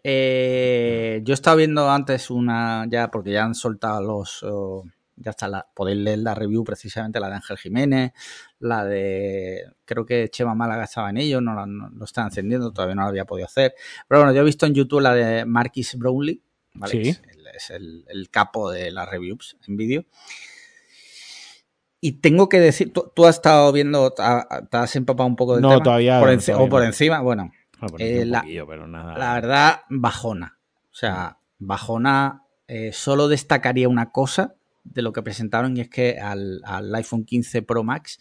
Eh, yo estaba viendo antes una, ya porque ya han soltado los, ya está, la, podéis leer la review precisamente, la de Ángel Jiménez, la de, creo que Chema Málaga estaba en ello, no lo están encendiendo, todavía no lo había podido hacer. Pero bueno, yo he visto en YouTube la de Marquis Brownlee, ¿vale? Sí es el, capo de las reviews en vídeo. Y tengo que decir, tú, has estado viendo, te has empapado un poco del no, tema. Todavía, por o por encima, bueno. Ah, eh, la, la, verdad, bajona. O sea, bajona, eh, solo destacaría una cosa de lo que presentaron y es que al, iPhone 15 Pro Max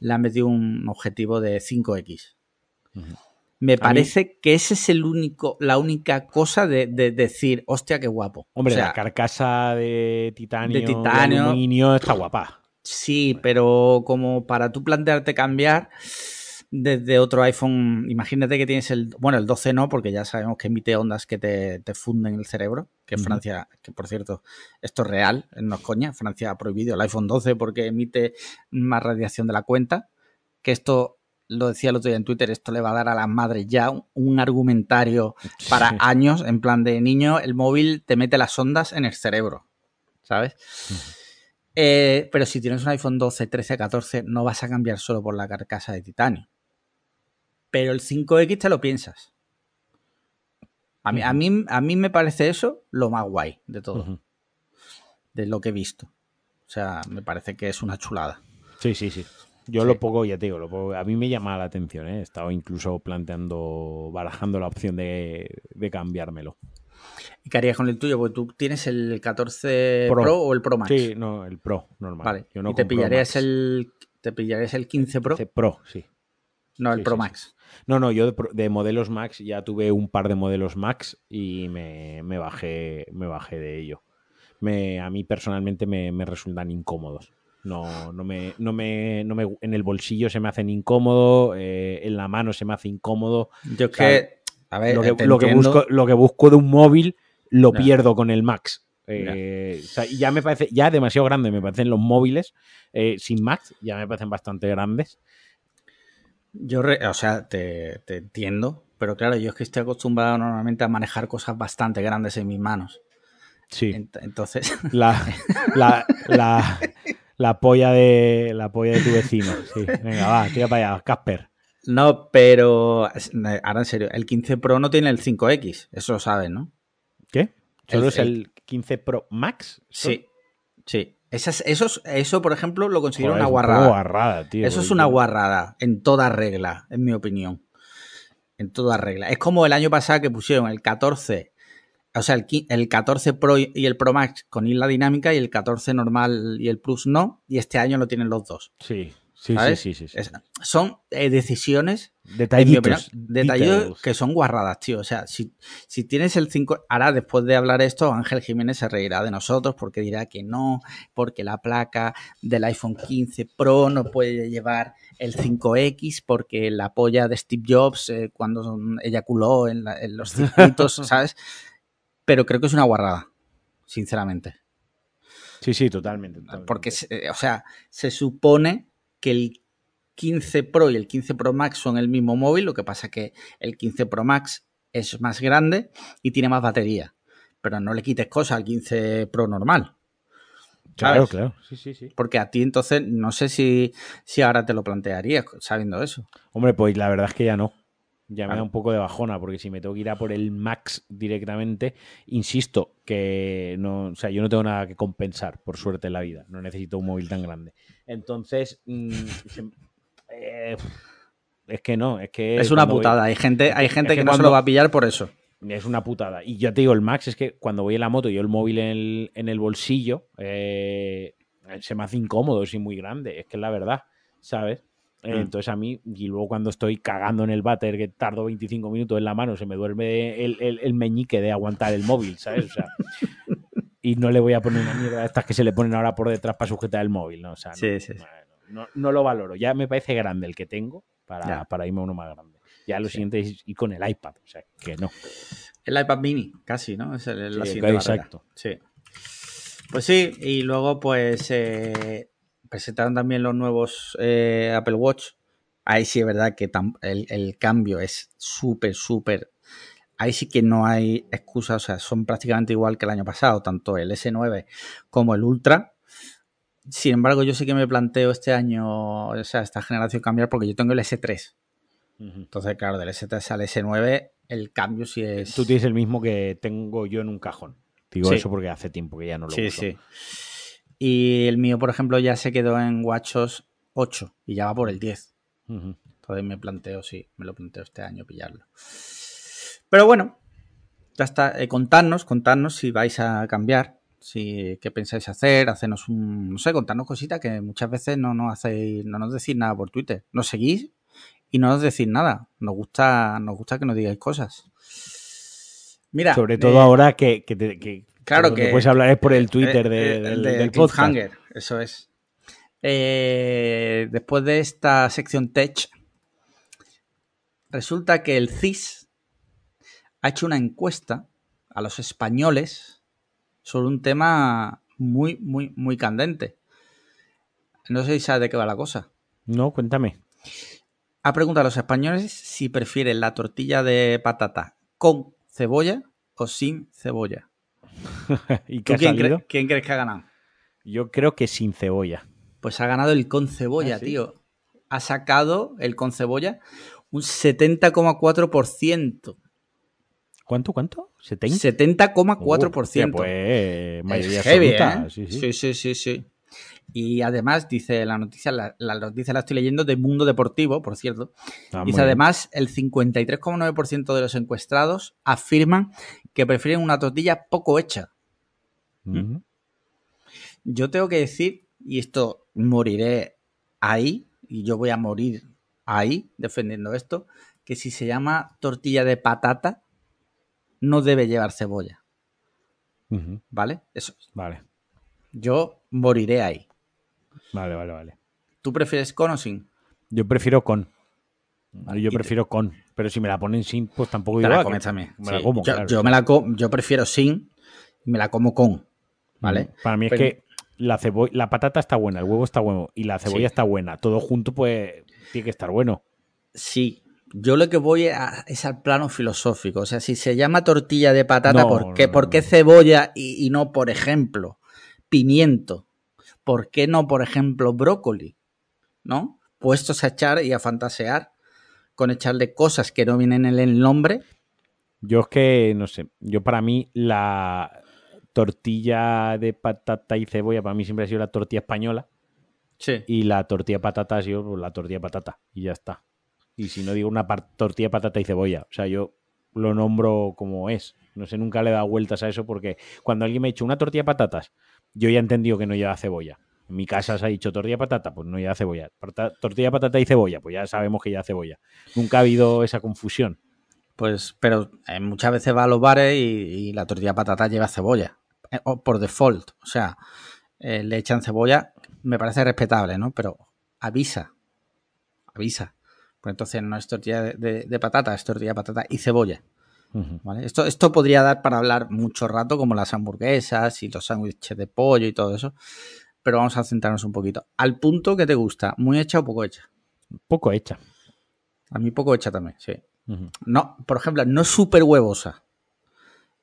le han metido un objetivo de 5X. Me parece que ese es el único, la única cosa de, decir, hostia, qué guapo. Hombre, la carcasa de titanio, de titanio está guapa. Sí, pero como para tú plantearte cambiar desde otro iPhone, imagínate que tienes el, bueno, el 12 no, porque ya sabemos que emite ondas que te, funden el cerebro, que Francia, que por cierto, esto es real, no es coña, Francia ha prohibido el iPhone 12 porque emite más radiación de la cuenta, que esto lo decía el otro día en Twitter, esto le va a dar a las madres ya un, argumentario para años, en plan de niño, el móvil te mete las ondas en el cerebro, ¿sabes? Eh, pero si tienes un iPhone 12, 13, 14, no vas a cambiar solo por la carcasa de titanio. Pero el 5X te lo piensas. A mí, a mí, a mí me parece eso lo más guay de todo. De lo que he visto. O sea, me parece que es una chulada. Sí, sí, sí. Yo lo pongo, ya te digo, lo a mí me llama la atención, ¿eh? he estado incluso planteando, barajando la opción de, cambiármelo. ¿Y qué harías con el tuyo? Porque tú tienes el 14 Pro, o el Pro Max. Sí, no, el Pro, normal. Vale. ¿Y te pillarías, el, te pillarías el 15 Pro? Pro, sí. No, el Pro Max. No, no, yo de, modelos Max ya tuve un par de modelos Max y me, bajé, me bajé de ello. Me, a mí personalmente me, me resultan incómodos. No, no me, no me, no me, en el bolsillo se me hacen incómodo, eh, en la mano se me hace incómodo. Yo que, a ver, lo que, busco, lo que busco de un móvil lo pierdo con el Max. Eh, ya me parece, ya demasiado grande me parecen los móviles eh, sin Max, ya me parecen bastante grandes. Yo, o sea, te, te, entiendo, pero claro, yo es que estoy acostumbrado normalmente a manejar cosas bastante grandes en mis manos. Sí. Entonces. La, la, la, la polla de la polla de tu vecino. Sí, venga, va, tira para allá, Casper. No, pero ahora en serio, el 15 Pro no tiene el 5X, eso lo sabes, ¿no? ¿Qué? ¿Solo es el 15 Pro Max? Sí, sí. Eso, por ejemplo, lo considero una guarrada. guarrada tío, eso es una guarrada, en toda regla, en mi opinión. En toda regla. Es como el año pasado que pusieron el 14 o sea, el, 14 Pro y el Pro Max con isla dinámica y el 14 normal y el Plus no, y este año lo tienen los dos. Sí. Sí, ¿sabes? sí, sí, sí, son eh, decisiones Detallitos. opinión, details. que son guarradas, tío. O sea, si, si tienes el 5. Ahora, después de hablar esto, Ángel Jiménez se reirá de nosotros porque dirá que no, porque la placa del iPhone 15 Pro no puede llevar el 5X porque la polla de Steve Jobs eh, cuando eyaculó en, la- en los circuitos, ¿sabes? Pero creo que es una guarrada, sinceramente. Sí, sí, totalmente. totalmente. Porque, eh, o sea, se supone que el 15 Pro y el 15 Pro Max son el mismo móvil, lo que pasa que el 15 Pro Max es más grande y tiene más batería. Pero no le quites cosas al 15 Pro normal. Claro, claro. Sí, sí, sí. Porque a ti entonces no sé si, si ahora te lo plantearías sabiendo eso. Hombre, pues la verdad es que ya no. Ya me da un poco de bajona, porque si me tengo que ir a por el Max directamente, insisto que no, o sea, yo no tengo nada que compensar, por suerte en la vida. No necesito un móvil tan grande. Entonces, mm, eh, es que no, es que es una voy- putada. Hay gente, hay gente es que, que no se lo va a pillar por eso. es una putada. Y ya te digo, el Max es que cuando voy en la moto y yo el móvil en el, en el bolsillo, eh, se me hace incómodo, es muy grande. Es que es la verdad, ¿sabes? Eh, Mm. Entonces a mí, y luego cuando estoy cagando en el váter, que tardo 25 minutos en la mano, se me duerme el, el- el meñique de aguantar el móvil, ¿sabes? O sea, y no le voy a poner una mierda de estas que se le ponen ahora por detrás para sujetar el móvil, ¿no? O sea, no, Sí, sí, no, no lo valoro. Ya me parece grande el que tengo para, para irme a uno más grande. Ya lo siguiente es ir con el iPad, o sea, que no. El iPad mini, casi, ¿no? Es el, la siguiente exacto. Sí. Pues sí, y luego pues eh, presentaron también los nuevos eh, Apple Watch. Ahí sí es verdad que el, el cambio es súper, súper... Ahí sí que no hay excusa, o sea, son prácticamente igual que el año pasado, tanto el S9 como el Ultra. Sin embargo, yo sí que me planteo este año, o sea, esta generación cambiar porque yo tengo el S3. Ujú. Entonces, claro, del S3 al S9 el cambio sí es... Tú tienes el mismo que tengo yo en un cajón. Digo Sí. eso porque hace tiempo que ya no lo Sí, uso. sí. Y el mío, por ejemplo, ya se quedó en WatchOS 8 y ya va por el 10. Ujú. Entonces me planteo, sí, me lo planteo este año pillarlo. Pero bueno, ya está. Eh, contadnos, contadnos si vais a cambiar, si qué pensáis hacer, hacernos un, no sé, contarnos cositas que muchas veces no nos hacéis, no nos decís nada por Twitter. Nos seguís y no nos decís nada. Nos gusta, nos gusta que nos digáis cosas. Mira, Sobre todo eh, ahora que, que, que- Claro que- puedes hablar es por el Twitter Eh, de- eh, del, de del podcast. Cliffhanger, eso es. Eh, después de esta sección Tech, resulta que el CIS ha hecho una encuesta a los españoles sobre un tema muy, muy, muy candente. No sé si sabes de qué va la cosa. No, cuéntame. Ha preguntado a los españoles si prefieren la tortilla de patata con cebolla o sin cebolla. ¿Y ¿Tú qué ha quién, cre- quién crees que ha ganado? Yo creo que sin cebolla. Pues ha ganado el con cebolla, ¿Ah, sí? tío. Ha sacado el con cebolla un 70,4%. ¿Cuánto, cuánto? ¿70? 70,4%. Hostia, pues mayoría es heavy, absoluta. ¿eh? Sí, sí. sí, sí, sí, sí. Y además, dice la noticia, la, la noticia la estoy leyendo de Mundo Deportivo, por cierto. Ah, dice además, el 53,9% de los encuestados afirman que prefieren una tortilla poco hecha. Yo tengo que decir, y esto moriré ahí, y yo voy a morir ahí defendiendo esto, que si se llama tortilla de patata, no debe llevar cebolla. ¿vale? Eso. Vale, Yo moriré ahí. Vale, vale, vale. ¿Tú prefieres con o sin? Yo prefiero con. Vale, Yo te- prefiero con. Pero si me la ponen sin, pues tampoco Te digo. la ah, comes también. Me la como, yo, claro. yo me la co- yo prefiero sin y me la como con, ¿vale? Ujú. Para mí es que la cebolla, la patata está buena, el huevo está bueno y la cebolla Sí. está buena. Todo junto, pues, tiene que estar bueno. Sí. Yo lo que voy a- es al plano filosófico. O sea, si se llama tortilla de patata, No, ¿por qué, no, por no, qué no. cebolla y, y no, por ejemplo, pimiento? ¿Por qué no, por ejemplo, brócoli? ¿No? Puestos a echar y a fantasear con echarle cosas que no vienen en el nombre. Yo es que, no sé, yo para mí la tortilla de patata y cebolla, para mí siempre ha sido la tortilla española Sí. y la tortilla de patata ha sido pues, la tortilla de patata y ya está. Y si no digo una tortilla de patata y cebolla, o sea, yo lo nombro como es. No sé, nunca le he dado vueltas a eso porque cuando alguien me ha dicho una tortilla de patatas, yo ya he entendido que no lleva cebolla. En mi casa se ha dicho tortilla patata, pues no ya cebolla. Tortilla patata y cebolla, pues ya sabemos que ya cebolla. Nunca ha habido esa confusión. Pues, pero eh, muchas veces va a los bares y, la tortilla patata lleva cebolla. eh, o por default. O sea, eh, le echan cebolla, me parece respetable, ¿no? Pero avisa. Avisa. Pues entonces no es tortilla de, de- de patata, es tortilla de patata y cebolla. Esto, esto podría dar para hablar mucho rato, como las hamburguesas y los sándwiches de pollo y todo eso. Pero vamos a centrarnos un poquito. Al punto que te gusta, ¿muy hecha o poco hecha? Poco hecha. A mí poco hecha también, sí. No, por ejemplo, no súper huevosa,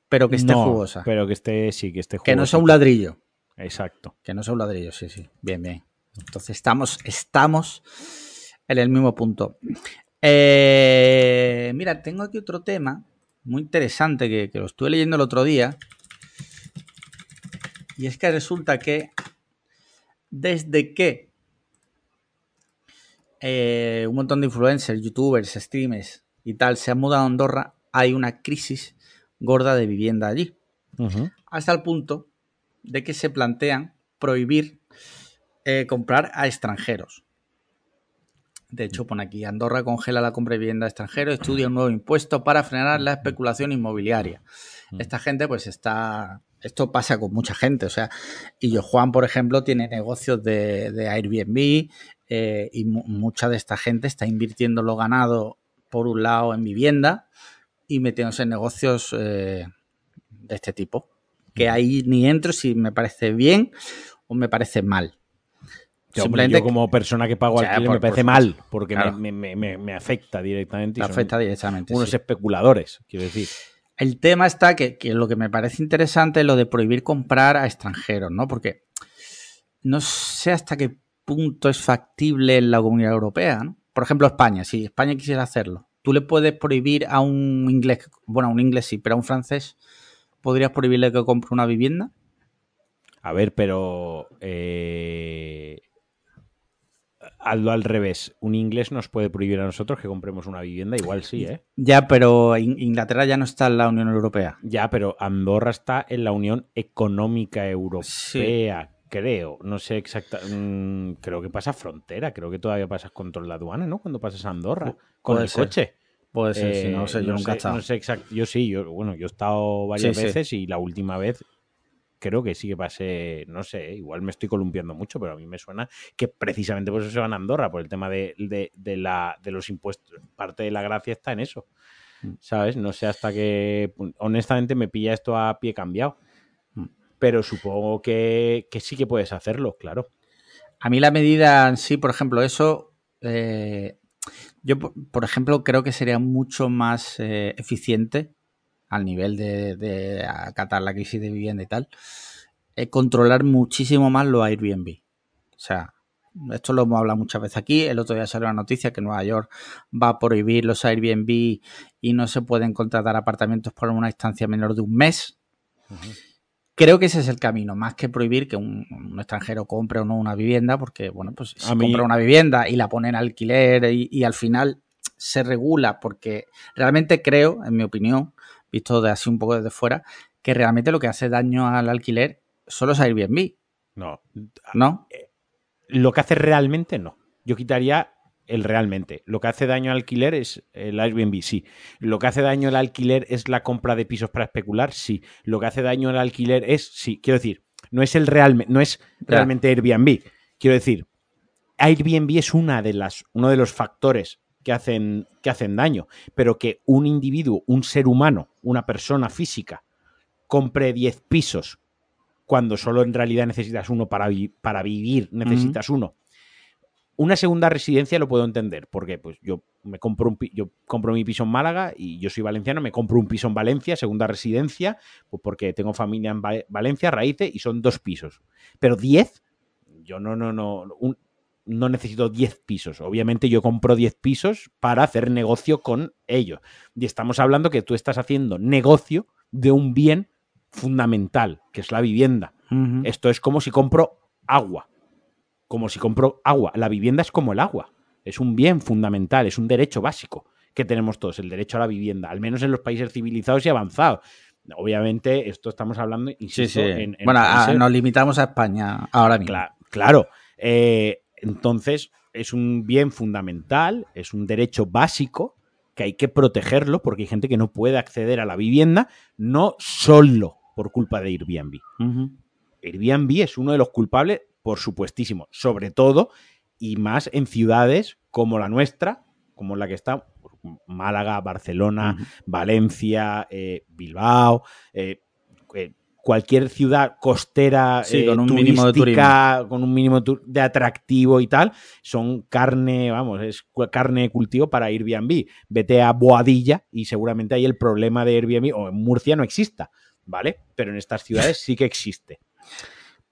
pero que esté No, jugosa. Pero que esté, sí, que esté Que no sea un ladrillo. Exacto. Que no sea un ladrillo, sí, sí. Bien, bien. Entonces estamos, estamos en el mismo punto. Eh, mira, tengo aquí otro tema muy interesante que, que lo estuve leyendo el otro día. Y es que resulta que desde que eh, un montón de influencers, youtubers, streamers y tal se han mudado a Andorra, hay una crisis gorda de vivienda allí hasta el punto de que se plantean prohibir eh, comprar a extranjeros. De hecho, pone aquí, Andorra congela la compra de vivienda a extranjeros, estudia un nuevo impuesto para frenar la especulación inmobiliaria. Esta gente, pues está... Esto pasa con mucha gente, o sea, y yo Juan, por ejemplo, tiene negocios de, de Airbnb eh, y mu- mucha de esta gente está invirtiendo lo ganado, por un lado, en vivienda y metiéndose en negocios eh, de este tipo. Que ahí ni entro si me parece bien o me parece mal. Yo, Simplemente yo como persona que pago O sea, alquiler por- me parece por mal, porque Claro. me, me- me- me afecta directamente. son afecta directamente. unos sí. especuladores, quiero decir. El tema está que, que lo que me parece interesante es lo de prohibir comprar a extranjeros, ¿no? Porque no sé hasta qué punto es factible en la comunidad europea, ¿no? Por ejemplo, España, si España quisiera hacerlo, tú le puedes prohibir a un inglés, bueno, a un inglés sí, pero a un francés, ¿podrías prohibirle que compre una vivienda? A ver, pero eh, hazlo al revés. Un inglés nos puede prohibir a nosotros que compremos una vivienda, igual sí, ¿eh? Ya, pero In- Inglaterra ya no está en la Unión Europea. Ya, pero Andorra está en la Unión Económica Europea, creo. No sé exacta. mm, creo que pasa frontera. Creo que todavía pasas control la aduana, ¿no? Cuando pasas a Andorra con el ser. coche. Puede ser, Eh, no lo sé, yo nunca he estado. No sé exacto. Yo sí, yo, bueno, yo he estado varias sí. veces y la última vez creo que sí que pasé, no sé, igual me estoy columpiando mucho, pero a mí me suena que precisamente por eso se van a Andorra, por el tema de, de- de la, de los impuestos. Parte de la gracia está en eso. Mm. ¿Sabes? No sé hasta que. Honestamente me pilla esto a pie cambiado. Mm. Pero supongo que, que sí que puedes hacerlo, claro. A mí la medida en sí, por ejemplo, eso, eh, yo, por- por ejemplo, creo que sería mucho más eh, eficiente al nivel de, de acatar la crisis de vivienda y tal, eh, controlar muchísimo más los Airbnb. O sea, esto lo hemos hablado muchas veces aquí. El otro día salió una noticia que Nueva York va a prohibir los Airbnb y no se pueden contratar apartamentos por una estancia menor de un mes. Creo que ese es el camino, más que prohibir que un, un extranjero compre o no una vivienda, porque, bueno, pues si A mí- compra una vivienda y la pone en alquiler y, y al final se regula, porque realmente creo, en mi opinión, visto de así un poco desde fuera, que realmente lo que hace daño al alquiler son los Airbnb, No. ¿no? Lo que hace realmente no. Yo quitaría el realmente. Lo que hace daño al alquiler es el Airbnb, sí. Lo que hace daño al alquiler es la compra de pisos para especular, sí. Lo que hace daño al alquiler es, sí. Quiero decir, no es el realmente, no es realmente Airbnb. Quiero decir, Airbnb es una de las, uno de los factores que hacen, que hacen daño. Pero que un individuo, un ser humano, una persona física, compre 10 pisos cuando solo en realidad necesitas uno para, vi- para vivir, necesitas uno. Una segunda residencia lo puedo entender, porque pues yo me compro un yo compro mi piso en Málaga y yo soy valenciano, me compro un piso en Valencia, segunda residencia, pues porque tengo familia en Va- Valencia, raíces y son dos pisos. Pero 10, yo no, no, no, un- no necesito 10 pisos. Obviamente yo compro 10 pisos para hacer negocio con ellos. Y estamos hablando que tú estás haciendo negocio de un bien fundamental, que es la vivienda. Esto es como si compro agua. Como si compro agua. La vivienda es como el agua. Es un bien fundamental, es un derecho básico que tenemos todos, el derecho a la vivienda, al menos en los países civilizados y avanzados. Obviamente, esto estamos hablando, Sí, insisto, sí. en, en bueno, a- países- nos limitamos a España ahora mismo. Cla- Claro, eh, entonces es un bien fundamental, es un derecho básico que hay que protegerlo porque hay gente que no puede acceder a la vivienda, no solo por culpa de Airbnb. Airbnb es uno de los culpables, por supuestísimo, sobre todo y más en ciudades como la nuestra, como la que está Málaga, Barcelona, Valencia, eh, Bilbao, eh, eh, cualquier ciudad costera con un mínimo de con un mínimo de atractivo y tal, son carne, vamos, es carne de cultivo para Airbnb. Vete a Boadilla y seguramente ahí el problema de Airbnb, o en Murcia no exista, ¿vale? Pero en estas ciudades sí que existe.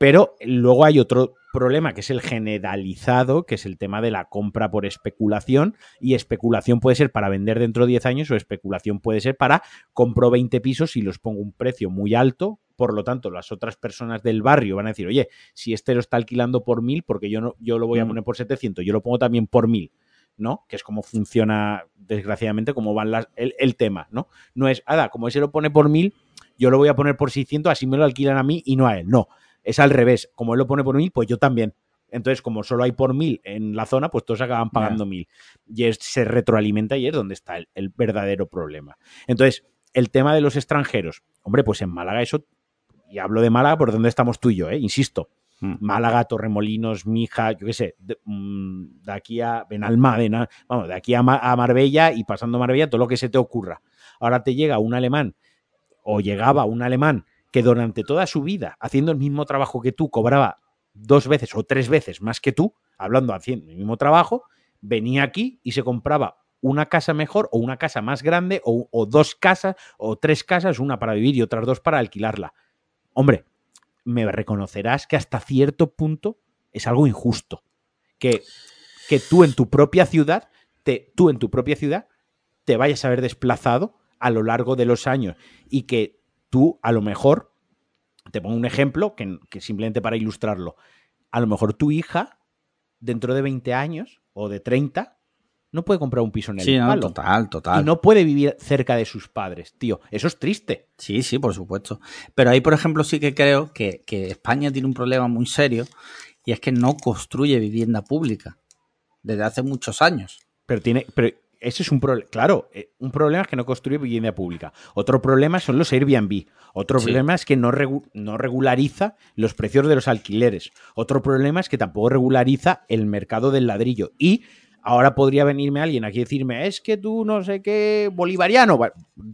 Pero luego hay otro problema que es el generalizado, que es el tema de la compra por especulación. Y especulación puede ser para vender dentro de 10 años o especulación puede ser para compro 20 pisos y los pongo un precio muy alto. Por lo tanto, las otras personas del barrio van a decir, oye, si este lo está alquilando por 1000, porque yo, no, yo lo voy a mm. poner por 700, yo lo pongo también por 1000. ¿no? Que es como funciona, desgraciadamente, como van las, el, el, tema, ¿no? No es, ada, como ese lo pone por 1000, yo lo voy a poner por 600, así me lo alquilan a mí y no a él. No, es al revés. Como él lo pone por mil, pues yo también. Entonces, como solo hay por mil en la zona, pues todos acaban pagando mil. Y se retroalimenta y es donde está el, verdadero problema. Entonces, el tema de los extranjeros. Hombre, pues en Málaga eso, y hablo de Málaga por donde estamos tú y yo, ¿eh? insisto. Mm. Málaga, Torremolinos, Mija, yo qué sé, mm, de, aquí a Benalmádena, vamos, de aquí a, a Marbella y pasando a Marbella, todo lo que se te ocurra. Ahora te llega un alemán, o llegaba un alemán que durante toda su vida, haciendo el mismo trabajo que tú, cobraba dos veces o tres veces más que tú, hablando, haciendo el mismo trabajo, venía aquí y se compraba una casa mejor o una casa más grande o, dos casas o tres casas, una para vivir y otras dos para alquilarla. Hombre, me reconocerás que hasta cierto punto es algo injusto. Que, que tú en tu propia ciudad, te, tú en tu propia ciudad, te vayas a ver desplazado a lo largo de los años y que tú a lo mejor, te pongo un ejemplo que, simplemente para ilustrarlo, a lo mejor tu hija, dentro de 20 años o de 30, no puede comprar un piso en el sí, total, total. Y no puede vivir cerca de sus padres, tío. Eso es triste. Sí, sí, por supuesto. Pero ahí, por ejemplo, sí que creo que, que España tiene un problema muy serio y es que no construye vivienda pública desde hace muchos años. Pero tiene, pero ese es un problema. Claro, eh, un problema es que no construye vivienda pública. Otro problema son los Airbnb. Otro problema es que no, no regulariza los precios de los alquileres. Otro problema es que tampoco regulariza el mercado del ladrillo. Y ahora podría venirme alguien aquí y decirme, es que tú no sé qué, bolivariano,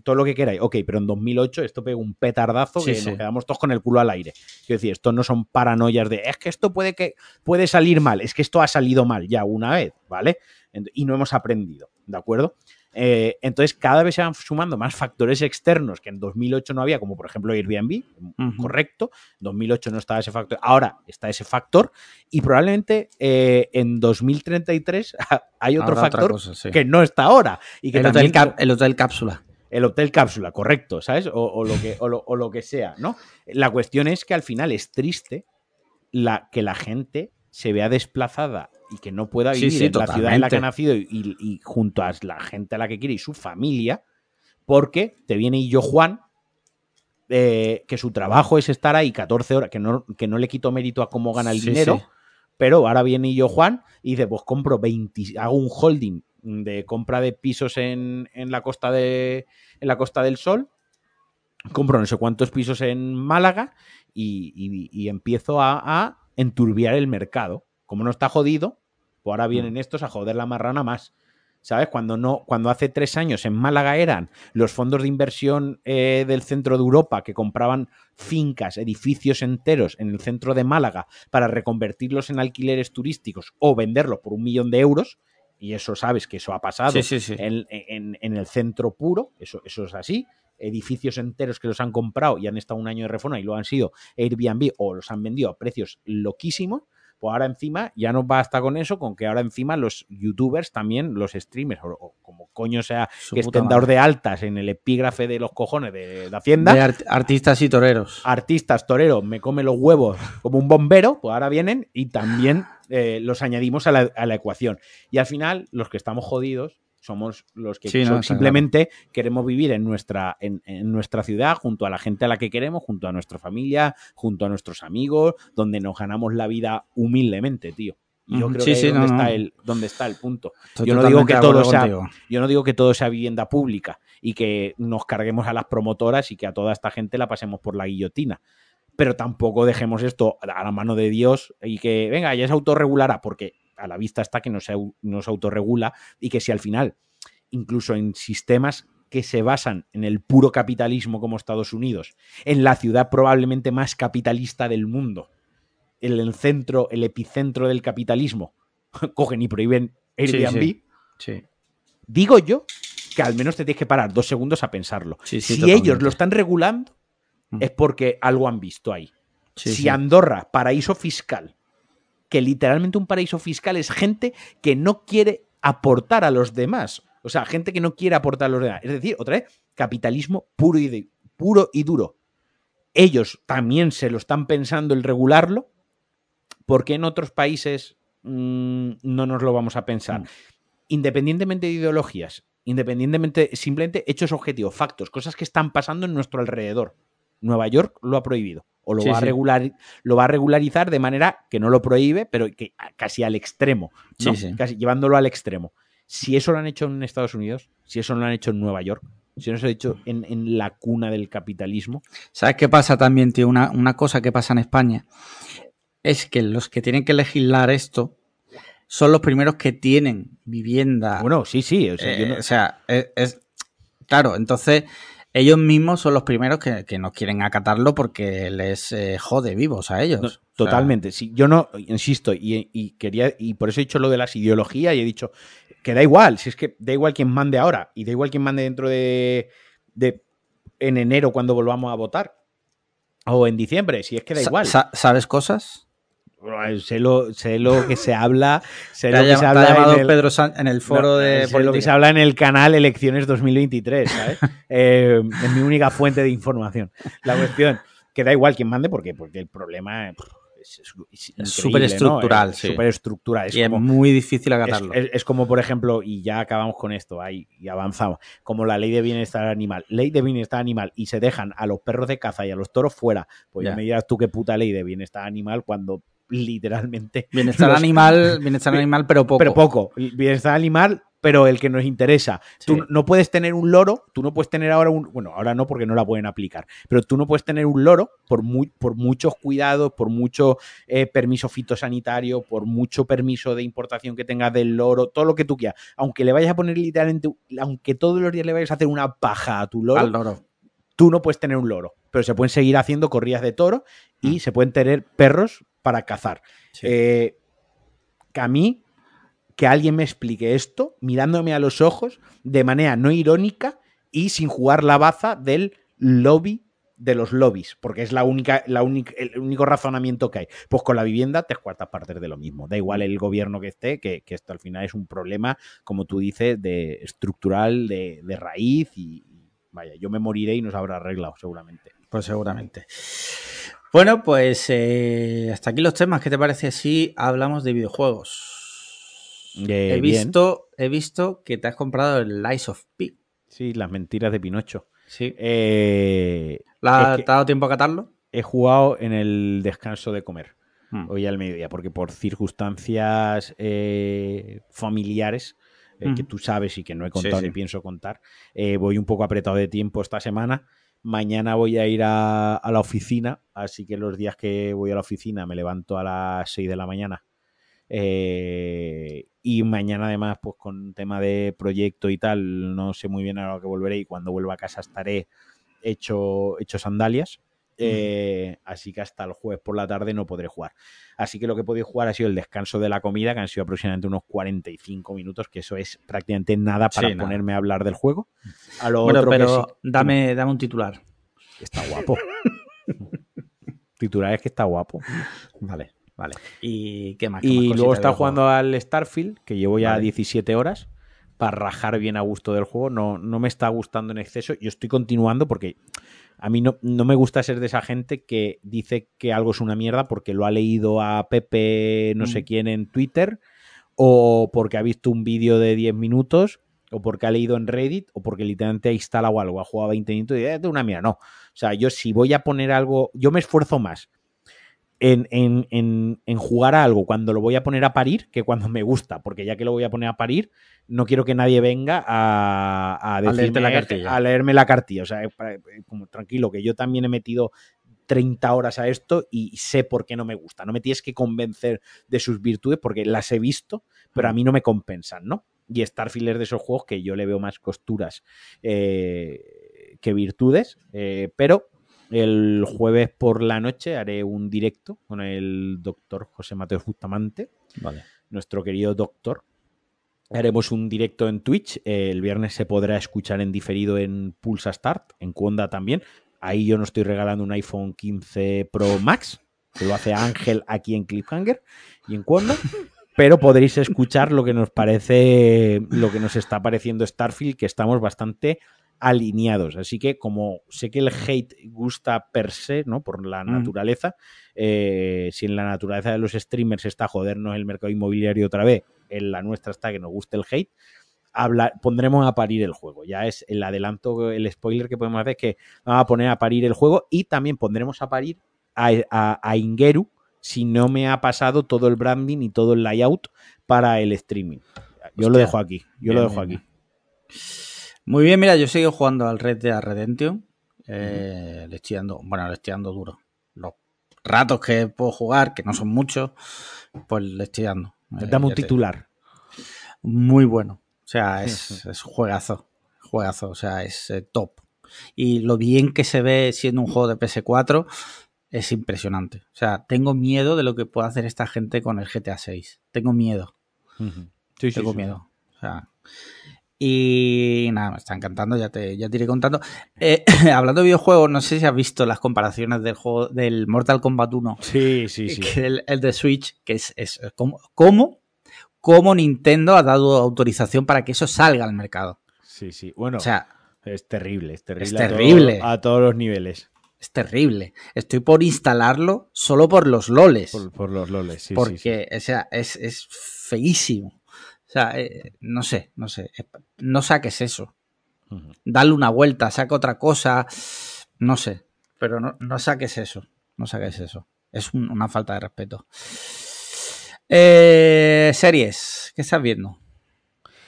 todo lo que queráis. Ok, pero en 2008 esto pegó un petardazo que nos quedamos todos con el culo al aire. Quiero decir, esto no son paranoias de, es que esto puede, que, puede salir mal, es que esto ha salido mal ya una vez, ¿vale? Y no hemos aprendido. ¿de acuerdo? Eh, entonces, cada vez se van sumando más factores externos que en 2008 no había, como por ejemplo Airbnb, correcto. En 2008 no estaba ese factor, ahora está ese factor. Y probablemente eh, en 2033 hay otro factor que no está ahora. Y que el, hotel el hotel cápsula. El hotel cápsula, correcto, ¿sabes? O, lo, que, o lo, que sea, ¿no? La cuestión es que al final es triste la, que la gente se vea desplazada y que no pueda vivir en la ciudad en la que ha nacido y, junto a la gente a la que quiere y su familia, porque te viene y yo Juan, eh, que su trabajo es estar ahí 14 horas, que no, que no le quito mérito a cómo gana el dinero, pero ahora viene y yo Juan y dice, pues compro 20, hago un holding de compra de pisos en, la costa de en la Costa del Sol, compro no sé cuántos pisos en Málaga y, empiezo a enturbiar el mercado como no está jodido, pues ahora vienen mm. estos a joder la marrana más. ¿Sabes? Cuando no, cuando hace tres años en Málaga eran los fondos de inversión eh, del centro de Europa que compraban fincas, edificios enteros en el centro de Málaga para reconvertirlos en alquileres turísticos o venderlos por un millón de euros, y eso sabes que eso ha pasado En, el centro puro, eso, eso es así. Edificios enteros que los han comprado y han estado un año de reforma y lo han sido Airbnb o los han vendido a precios loquísimos pues ahora encima ya no basta con eso, con que ahora encima los youtubers también, los streamers, o, como coño sea, que estén dados de altas en el epígrafe de los cojones de, Hacienda. De artistas y toreros. Artistas, toreros, me come los huevos como un bombero, pues ahora vienen y también eh, los añadimos a la, ecuación. Y al final, los que estamos jodidos somos los que Sí, no, simplemente queremos vivir en nuestra, en, en nuestra ciudad, junto a la gente a la que queremos, junto a nuestra familia, junto a nuestros amigos, donde nos ganamos la vida humildemente, tío. Y yo creo Sí, que sí, es donde, no, está. El, donde está el punto. Estoy Yo no digo que todo sea-. Yo no digo que todo sea vivienda pública y que nos carguemos a las promotoras y que a toda esta gente la pasemos por la guillotina. Pero tampoco dejemos esto a la mano de Dios y que, venga, ya se autorregulará, porque a la vista está que no se, au- no se autorregula y que si al final, incluso en sistemas que se basan en el puro capitalismo como Estados Unidos, en la ciudad probablemente más capitalista del mundo, en el centro, el epicentro del capitalismo, cogen y prohíben Airbnb, sí. Sí. digo yo que al menos te tienes que parar dos segundos a pensarlo. Si totalmente. ellos lo están regulando, Mm. es porque algo han visto ahí. Si sí. Andorra, paraíso fiscal, que literalmente un paraíso fiscal es gente que no quiere aportar a los demás. O sea, gente que no quiere aportar a los demás. Es decir, otra vez, capitalismo puro y, de- puro y duro. Ellos también se lo están pensando el regularlo. ¿Por qué en otros países mm, no nos lo vamos a pensar? Mm. Independientemente de ideologías, independientemente, simplemente hechos objetivos, factos, cosas que están pasando en nuestro alrededor. Nueva York lo ha prohibido. O lo, Sí, va, a sí. regular, lo va a regularizar de manera que no lo prohíbe, pero que casi al extremo. ¿no? Sí. Casi llevándolo al extremo. Si eso lo han hecho en Estados Unidos, si eso lo han hecho en Nueva York, si eso lo han hecho en, en la cuna del capitalismo, ¿Sabes qué pasa también, tío? Una, una cosa que pasa en España es que los que tienen que legislar esto son los primeros que tienen vivienda. bueno, sí, sí. O sea, yo Eh, no- o sea, es, es- Claro, entonces ellos mismos son los primeros que, que no quieren acatarlo porque les eh, jode vivos a ellos. No, O sea, totalmente. Sí, yo no, insisto, y, y quería, y por eso he dicho lo de las ideologías y he dicho que da igual, si es que da igual quién mande ahora, y da igual quién mande dentro de, de en enero cuando volvamos a votar. O en diciembre, si es que da igual. sa- ¿Sabes cosas? Bueno, Sé lo, sé lo que se habla. Sé lo que se habla llamado en el- Pedro San- en el foro No, de sé lo que se habla en el canal Elecciones 2023, ¿sabes? Eh, es mi única fuente de información. La cuestión, que da igual quién mande, porque, porque el problema es, es- es increíble, superestructural, ¿no? Es sí. superestructural. Es y es muy difícil es, acatarlo. es- como, por ejemplo, y ya acabamos con esto, ahí, y avanzamos, como la ley de bienestar animal. Ley de bienestar animal y se dejan a los perros de caza y a los toros fuera. Pues Ya. me dirás tú qué puta ley de bienestar animal cuando literalmente Bienestar los- animal, bienestar Bien, animal, pero poco. pero poco. Bienestar animal, pero el que nos interesa. Tú no puedes tener un loro, tú no puedes tener ahora un. Bueno, ahora no porque no la pueden aplicar, pero tú no puedes tener un loro por, muy, por muchos cuidados, por mucho eh, permiso fitosanitario, por mucho permiso de importación que tengas del loro, todo lo que tú quieras. Aunque le vayas a poner literalmente, aunque todos los días le vayas a hacer una paja a tu loro, Al loro. tú no puedes tener un loro. Pero se pueden seguir haciendo corridas de toro y Mm. se pueden tener perros para cazar. Sí. Eh, que a mí, que alguien me explique esto, mirándome a los ojos, de manera no irónica y sin jugar la baza del lobby de los lobbies, porque es la única, la única, el único razonamiento que hay. Pues con la vivienda, tres cuartas partes de lo mismo. Da igual el gobierno que esté, que, que esto al final es un problema, como tú dices, de estructural, de, de raíz y y vaya, yo me moriré y nos habrá arreglado seguramente. Pues seguramente. Bueno, pues eh, hasta aquí los temas. ¿Qué te parece si hablamos de videojuegos? Eh, he, bien. visto, he visto que te has comprado el Lies of P. Sí, las mentiras de Pinocho. Sí. Eh, ¿La- ¿Te ha dado tiempo a catarlo? he jugado en el descanso de comer, Mm. hoy al mediodía, porque por circunstancias eh, familiares, que Ujú. tú sabes y que no he Sí, contado sí. ni pienso contar, eh, voy un poco apretado de tiempo esta semana. Mañana voy a ir a, la oficina, así que los días que voy a la oficina me levanto a las 6 de la mañana. Eh, y mañana además, pues con tema de proyecto y tal, no sé muy bien a lo que volveré y cuando vuelva a casa estaré hecho, hecho sandalias. Eh, así que hasta el jueves por la tarde no podré jugar. Así que lo que he podido jugar ha sido el descanso de la comida, que han sido aproximadamente unos 45 minutos, que eso es prácticamente nada para Sí, nada. ponerme a hablar del juego. A lo Bueno, otro que pero sí- dame, dame un titular. Está guapo. Titular es que está guapo. Vale, vale. ¿Y qué más? ¿Qué más Y cositas luego está jugando al Starfield, que llevo ya Vale. 17 horas, para rajar bien a gusto del juego. No, no me está gustando en exceso. Yo estoy continuando porque a mí no, no me gusta ser de esa gente que dice que algo es una mierda porque lo ha leído a Pepe no sé Mm. quién en Twitter o porque ha visto un vídeo de 10 minutos o porque ha leído en Reddit, o porque literalmente ha instalado algo, ha jugado 20 minutos y dice, "Eh, una mía, no. O sea, yo si voy a poner algo, yo me esfuerzo más en, en- en- en jugar a algo cuando lo voy a poner a parir que cuando me gusta, porque ya que lo voy a poner a parir, no quiero que nadie venga a, a, decirme- la cartilla. a leerme la cartilla. O sea, eh, como tranquilo, que yo también he metido 30 horas a esto y sé por qué no me gusta. No me tienes que convencer de sus virtudes porque las he visto, pero a mí no me compensan, ¿no? Y Starfield es de esos juegos que yo le veo más costuras eh, que virtudes, eh, pero el jueves por la noche haré un directo con el doctor José Mateo Bustamante, Vale. nuestro querido doctor. Haremos un directo en Twitch. el viernes se podrá escuchar en diferido en Pulsa Start, en Cuonda también. Ahí yo no estoy regalando un iPhone 15 Pro Max, que lo hace Ángel aquí en Cliffhanger y en Cuonda. Pero podréis escuchar lo que nos parece, lo que nos está pareciendo Starfield, que estamos bastante alineados. Así que, como sé que el hate gusta per se, ¿no? Por la Mm. naturaleza, eh, si en la naturaleza de los streamers está jodernos el mercado inmobiliario otra vez, en la nuestra está que nos guste el hate, habla- pondremos a parir el juego. Ya es el adelanto, el spoiler que podemos hacer es que vamos a poner a parir el juego y también pondremos a parir a, a- a Ingeru si no me ha pasado todo el branding y todo el layout para el streaming. Yo lo dejo aquí. Yo Bien, lo dejo bien, aquí. Muy bien, mira, yo sigo jugando al Red Dead Redemption. Eh, Le estoy dando, bueno, le estoy dando duro. Los ratos que puedo jugar, que no son muchos, pues le estoy dando. Eh, Dame un te- titular. Muy bueno. O sea, es, es juegazo. Juegazo, o sea, es eh, top. Y lo bien que se ve siendo un juego de PS4 es impresionante. O sea, tengo miedo de lo que pueda hacer esta gente con el GTA 6. Tengo miedo. Sí, sí, Tengo miedo. O sea, y nada, me está encantando, ya te, ya te iré contando. Eh, hablando de videojuegos, no sé si has visto las comparaciones del juego del Mortal Kombat 1, Sí, sí, sí. que el, el de Switch, que es, es como, ¿cómo, cómo Nintendo ha dado autorización para que eso salga al mercado. Sí, sí. Bueno, O sea, es terrible, es terrible. es a todo- terrible. A, todos los niveles. es terrible. Estoy por instalarlo solo por los loles. Por, por los loles, sí, sí, sí. porque, o sea, es, es feísimo. O sea, eh, no sé, no sé. No saques eso. Dale una vuelta, saca otra cosa. No sé. Pero no, no saques eso. No saques eso. Es un- una falta de respeto. Eh, series. ¿Qué estás viendo?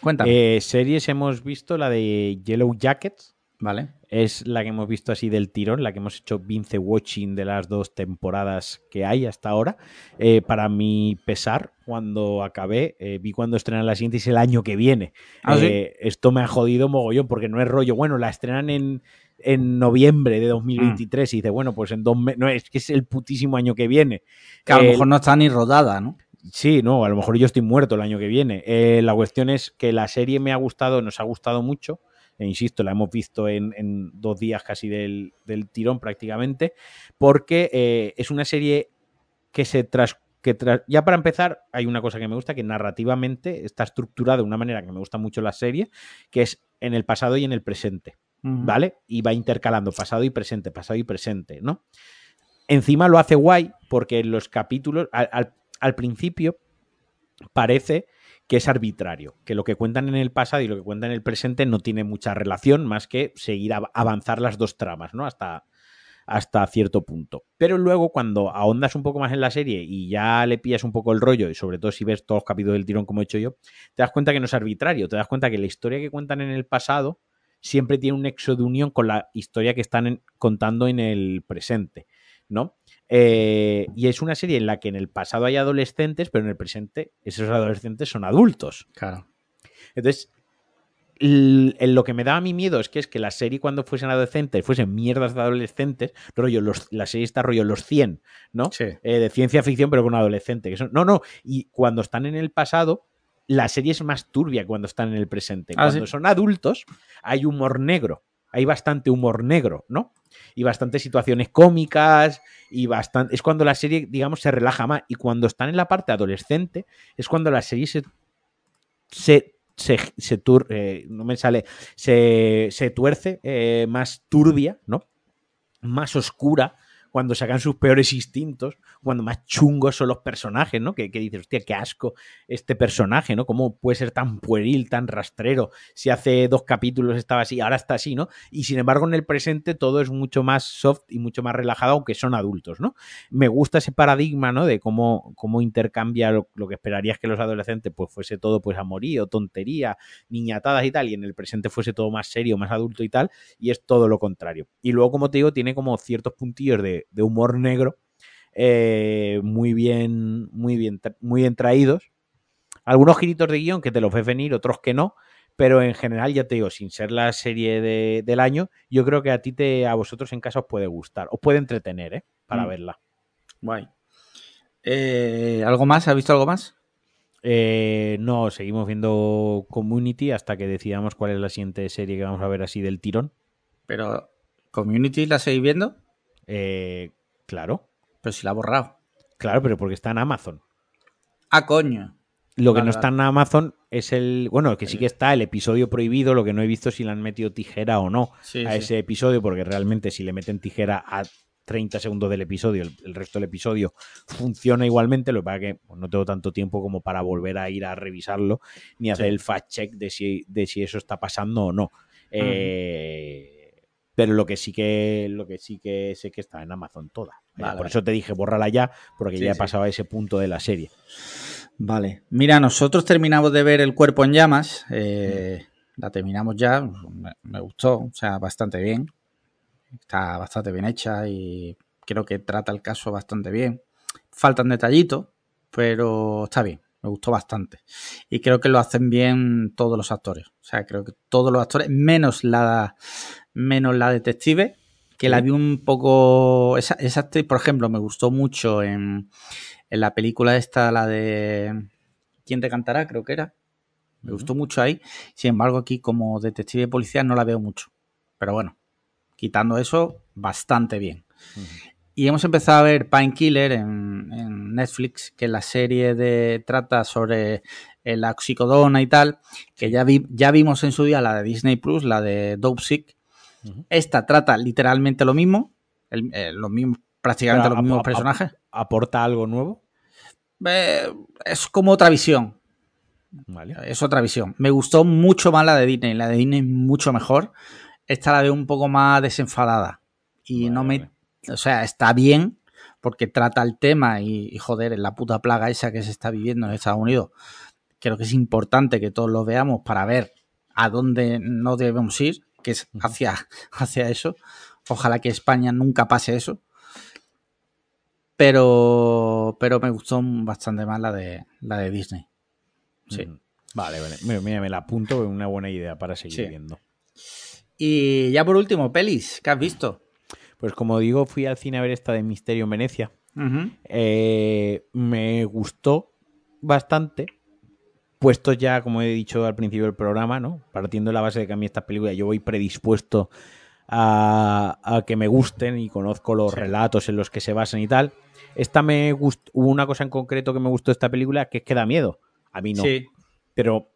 Cuéntame. Eh, series hemos visto la de Yellow Jackets. vale. Es la que hemos visto así del tirón, la que hemos hecho Vince Watching de las dos temporadas que hay hasta ahora. Eh, para mi pesar, cuando acabé, eh, vi cuando estrenan la siguiente y es el año que viene. ¿Ah, sí? Eh, Esto me ha jodido mogollón porque no es rollo. Bueno, la estrenan en, en noviembre de 2023 y dice, bueno, pues en dos meses. No, es que es el putísimo año que viene. Que a lo mejor no está ni rodada, ¿no? Sí, no, a lo mejor yo estoy muerto el año que viene. La cuestión es que la serie me ha gustado, nos ha gustado mucho. E insisto, la hemos visto en, en dos días casi del, del tirón prácticamente, porque eh, es una serie que se tras, que tras- ya para empezar hay una cosa que me gusta, que narrativamente está estructurada de una manera que me gusta mucho la serie, que es en el pasado y en el presente. ¿vale? Y va intercalando pasado y presente, pasado y presente, ¿no? Encima lo hace guay porque en los capítulos, al, al- al principio, parece que es arbitrario, que lo que cuentan en el pasado y lo que cuentan en el presente no tiene mucha relación más que seguir a avanzar las dos tramas, ¿no? Hasta, hasta cierto punto. Pero luego cuando ahondas un poco más en la serie y ya le pillas un poco el rollo, y sobre todo si ves todos los capítulos del tirón como he hecho yo, te das cuenta que no es arbitrario, te das cuenta que la historia que cuentan en el pasado siempre tiene un nexo de unión con la historia que están contando en el presente, ¿no? Eh, y es una serie en la que en el pasado hay adolescentes, pero en el presente esos adolescentes son adultos. Claro. Entonces, lo que me daba a mí miedo es que es que la serie cuando fuesen adolescentes fuesen mierdas de adolescentes, rollo, los, la serie está rollo los 100, ¿no? Sí. Eh, de ciencia ficción, pero con adolescente. Que son, no, no, y cuando están en el pasado, la serie es más turbia cuando están en el presente. Ah, Cuando ¿sí? son adultos, hay humor negro. Hay bastante humor negro, ¿no? Y bastantes situaciones cómicas y bastante... Es cuando la serie, digamos, se relaja más. Y cuando están en la parte adolescente, es cuando la serie se... se se, se tur- eh, no me sale, se, tuerce eh, más turbia, ¿no? Más oscura, cuando sacan sus peores instintos, cuando más chungos son los personajes, ¿no? Que, que dices, hostia, qué asco este personaje, ¿no? ¿Cómo puede ser tan pueril, tan rastrero? Si hace dos capítulos estaba así, ahora está así, ¿no? Y sin embargo, en el presente todo es mucho más soft y mucho más relajado, aunque son adultos, ¿no? Me gusta ese paradigma, ¿no? De cómo, cómo intercambia lo, que esperarías que los adolescentes, pues fuese todo, pues amorío, tontería, niñatadas y tal, y en el presente fuese todo más serio, más adulto y tal, y es todo lo contrario. Y luego, como te digo, tiene como ciertos puntillos de, humor negro eh, muy bien, muy bien, muy bien traídos. Algunos giritos de guion que te los ves venir, otros que no, pero en general, ya te digo, sin ser la serie del año, yo creo que a ti, te, a vosotros en casa os puede gustar, os puede entretener, ¿eh? Para mm. verla. Guay. Eh, ¿Algo más? ¿Has visto algo más? Eh, no, seguimos viendo Community hasta que decidamos cuál es la siguiente serie que vamos a ver así del tirón. Pero, ¿Community la seguís viendo? Eh, claro. Pero si la ha borrado. Claro, pero porque está en Amazon. Ah, coño. Lo que no está en Amazon es el. Bueno, que sí que está el episodio prohibido. Lo que no he visto si le han metido tijera o no a ese episodio, porque realmente si le meten tijera a 30 segundos del episodio, el, resto del episodio funciona igualmente. Lo que pasa es que pues, no tengo tanto tiempo como para volver a ir a revisarlo ni hacer el fact check de si, de si eso está pasando o no. Eh pero lo que sí que lo que sí que sé que está en Amazon toda. Por eso te dije bórrala ya, porque ya he pasado a ese punto de la serie. Vale. Mira, nosotros terminamos de ver El cuerpo en llamas. Eh, la terminamos ya. Me, gustó, o sea, bastante bien. Está bastante bien hecha y creo que trata el caso bastante bien. Faltan detallitos, pero está bien. Me gustó bastante. Y creo que lo hacen bien todos los actores. O sea, creo que todos los actores, menos la, menos la detective, que la vi un poco. Esa, esa por ejemplo, me gustó mucho en, en la película esta, la de. ¿Quién te cantará? Creo que era. Me gustó mucho ahí. Sin embargo, aquí como detective policía no la veo mucho. Pero bueno, quitando eso, bastante bien. Y hemos empezado a ver Painkiller en, en Netflix, que la serie de trata sobre la oxicodona y tal, que ya, vi, ya vimos en su día la de Disney Plus, la de Dope Sick, esta trata literalmente lo mismo, eh, los mismos, prácticamente los mismos personajes. ¿Aporta algo nuevo? Eh, es como otra visión. Es otra visión. Me gustó mucho más la de Disney. La de Disney es mucho mejor. Esta la veo un poco más desenfadada. Y no me. O sea, está bien porque trata el tema y, y, joder, en la puta plaga esa que se está viviendo en Estados Unidos. Creo que es importante que todos lo veamos para ver a dónde no debemos ir que es hacia, hacia eso. Ojalá que España nunca pase eso. Pero, pero me gustó bastante más la de, la de Disney. Sí. Vale, vale. Mira, me la apunto, una buena idea para seguir viendo. Y ya por último, pelis, ¿qué has visto? Pues como digo, fui al cine a ver esta de Misterio en Venecia. Eh, me gustó bastante puestos ya, como he dicho al principio del programa, ¿no? Partiendo de la base de que a mí estas películas yo voy predispuesto a, que me gusten y conozco los relatos en los que se basan y tal. Esta me gustó, hubo una cosa en concreto que me gustó de esta película que es que da miedo. A mí no. Sí. Pero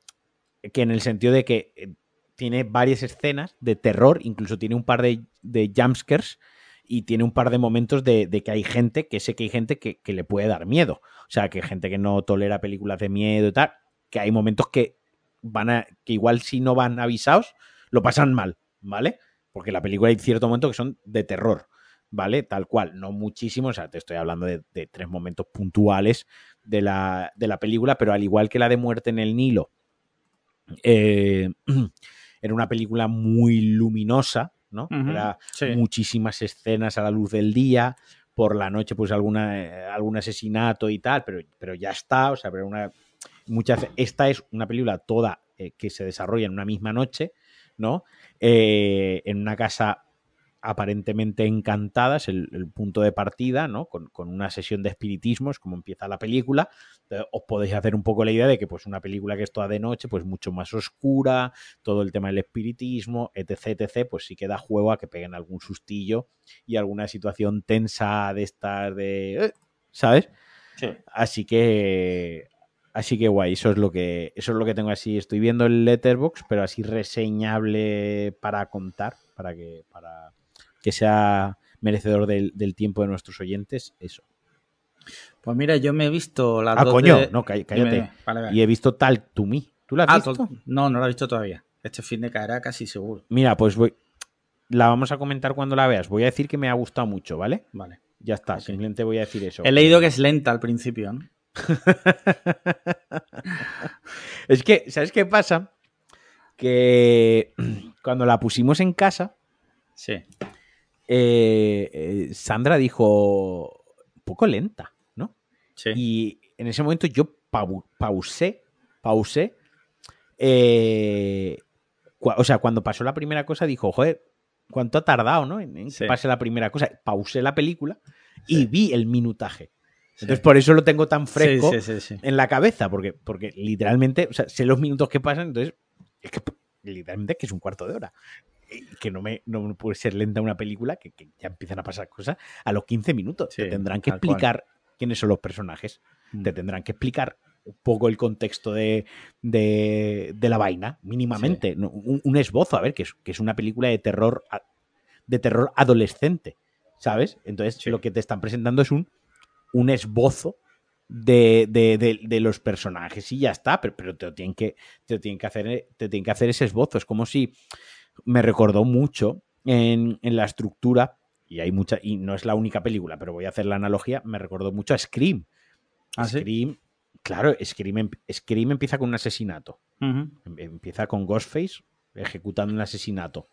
que en el sentido de que eh, tiene varias escenas de terror, incluso tiene un par de, de jumpscares y tiene un par de momentos de, que hay gente, que sé que hay gente que, que, le puede dar miedo. O sea, que hay gente que no tolera películas de miedo y tal que hay momentos que van a, que igual si no van avisados, lo pasan mal, ¿vale? Porque la película hay ciertos momentos que son de terror, ¿vale? Tal cual, no muchísimo, o sea, te estoy hablando de, tres momentos puntuales de la, de la, película, pero al igual que la de Muerte en el Nilo, eh, era una película muy luminosa, ¿no? era muchísimas escenas a la luz del día, por la noche, pues alguna, eh, algún asesinato y tal, pero, pero ya está, o sea, pero una Muchas, esta es una película toda eh, que se desarrolla en una misma noche, ¿no? Eh, en una casa aparentemente encantada, es el, punto de partida, ¿no? Con, una sesión de espiritismo, es como empieza la película. os podéis hacer un poco la idea de que, pues, una película que es toda de noche, pues mucho más oscura, todo el tema del espiritismo, etc, etc, pues sí que da juego a que peguen algún sustillo y alguna situación tensa de estar de. Eh, ¿Sabes? Sí. Así que Así que guay, eso es lo que, eso es lo que tengo así. Estoy viendo el letterbox, pero así reseñable para contar, para que, para que sea. merecedor del, del tiempo de nuestros oyentes, eso. Pues mira, yo me he visto las Ah, coño, de- no, cállate. dime. Vale, vale. Y he visto Talk to Me. ¿Tú la has Ah, visto? no, no la he visto todavía. Este fin de caerá casi seguro. Mira, pues voy. La vamos a comentar cuando la veas. Voy a decir que me ha gustado mucho, ¿vale? Vale. Ya está, simplemente voy a decir eso. He leído que es lenta al principio, ¿no? Es que, ¿sabes qué pasa? Que cuando la pusimos en casa, Sí. eh, eh, Sandra dijo un poco lenta, ¿no? Sí. Y en ese momento yo pau- pausé, pausé. eh, o sea, cuando pasó la primera cosa, dijo, joder, ¿cuánto ha tardado, no? En, en que pase la primera cosa. Pausé la película y Sí. vi el minutaje. Sí. Entonces, por eso lo tengo tan fresco Sí, sí, en la cabeza, porque, porque literalmente, o sea, sé los minutos que pasan, entonces, es que literalmente es que es un cuarto de hora. Que no me, no puede ser lenta una película, que, que ya empiezan a pasar cosas a los 15 minutos. Te tendrán que cual. explicar quiénes son los personajes, Mm. te tendrán que explicar un poco el contexto de, de, de la vaina, mínimamente. No, Un, un esbozo, a ver, que es, que es una película de terror, de terror adolescente, ¿sabes? Entonces, lo que te están presentando es un, un esbozo de, de- de- de los personajes y ya está, pero, pero te, lo tienen que, te, lo tienen que hacer, te tienen que hacer ese esbozo. Es como si me recordó mucho en, en la estructura, y hay mucha, y no es la única película, pero voy a hacer la analogía, me recordó mucho a Scream. ¿Ah, sí? Scream, claro, Scream, em- Scream empieza con un asesinato. Em- Empieza con Ghostface ejecutando un asesinato.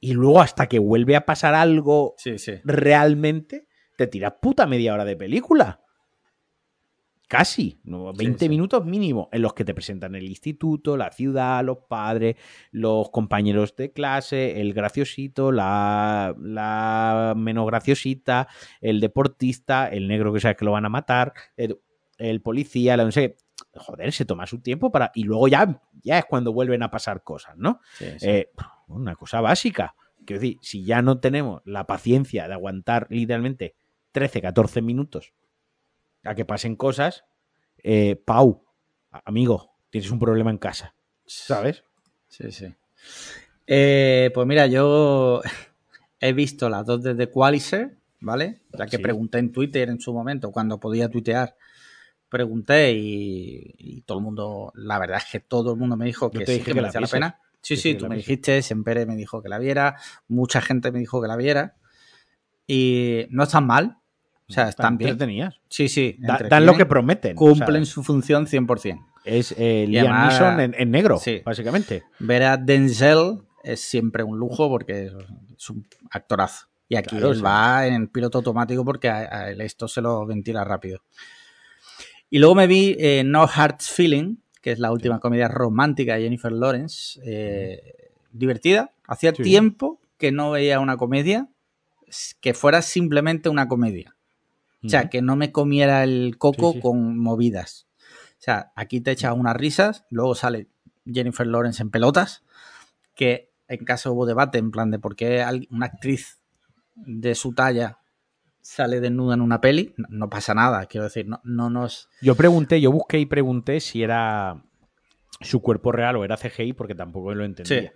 Y luego hasta que vuelve a pasar algo Sí, sí. realmente, te tiras puta media hora de película. Casi, ¿no? 20 sí. minutos mínimo, en los que te presentan el instituto, la ciudad, los padres, los compañeros de clase, el graciosito, la, la menos graciosita, el deportista, el negro que sabe que lo van a matar, el, el policía, la no sé qué. Joder, se toma su tiempo para. Y luego ya, ya es cuando vuelven a pasar cosas, ¿no? sí. Eh, una cosa básica. Quiero decir, si ya no tenemos la paciencia de aguantar literalmente 13, 14 minutos a que pasen cosas, eh, Pau, amigo, tienes un problema en casa, ¿sabes? Sí, sí. Eh, pues mira, yo he visto las dos de The Qualizer, ¿vale? La que Sí. pregunté en Twitter en su momento, cuando podía tuitear. Pregunté y, y todo el mundo, la verdad es que todo el mundo me dijo que sí que que la merecía la pena. Sí, sí, tú me dijiste, Sempere me dijo que la viera, mucha gente me dijo que la viera. Y no están mal. O sea, están bien. entretenidas. Sí, sí. Da- dan lo que prometen. o Cumplen sea, su función 100%. es eh, Liam además- Neeson en, en negro, Sí. básicamente. Ver a Denzel es siempre un lujo porque es un actorazo. Y aquí Claro, él sí. va en piloto automático porque a, a él esto se lo ventila rápido. Y luego me vi eh, No Hearts Feeling, que es la última comedia romántica de Jennifer Lawrence. eh, divertida. Hacía tiempo que no veía una comedia que fuera simplemente una comedia. O sea, que no me comiera el coco Sí, sí. con movidas. O sea, aquí te echas unas risas, luego sale Jennifer Lawrence en pelotas, que en caso hubo debate en plan de por qué una actriz de su talla sale desnuda en una peli, no, no pasa nada, quiero decir, no, no nos... Yo pregunté, yo busqué y pregunté si era su cuerpo real o era CGI porque tampoco lo entendía. Sí.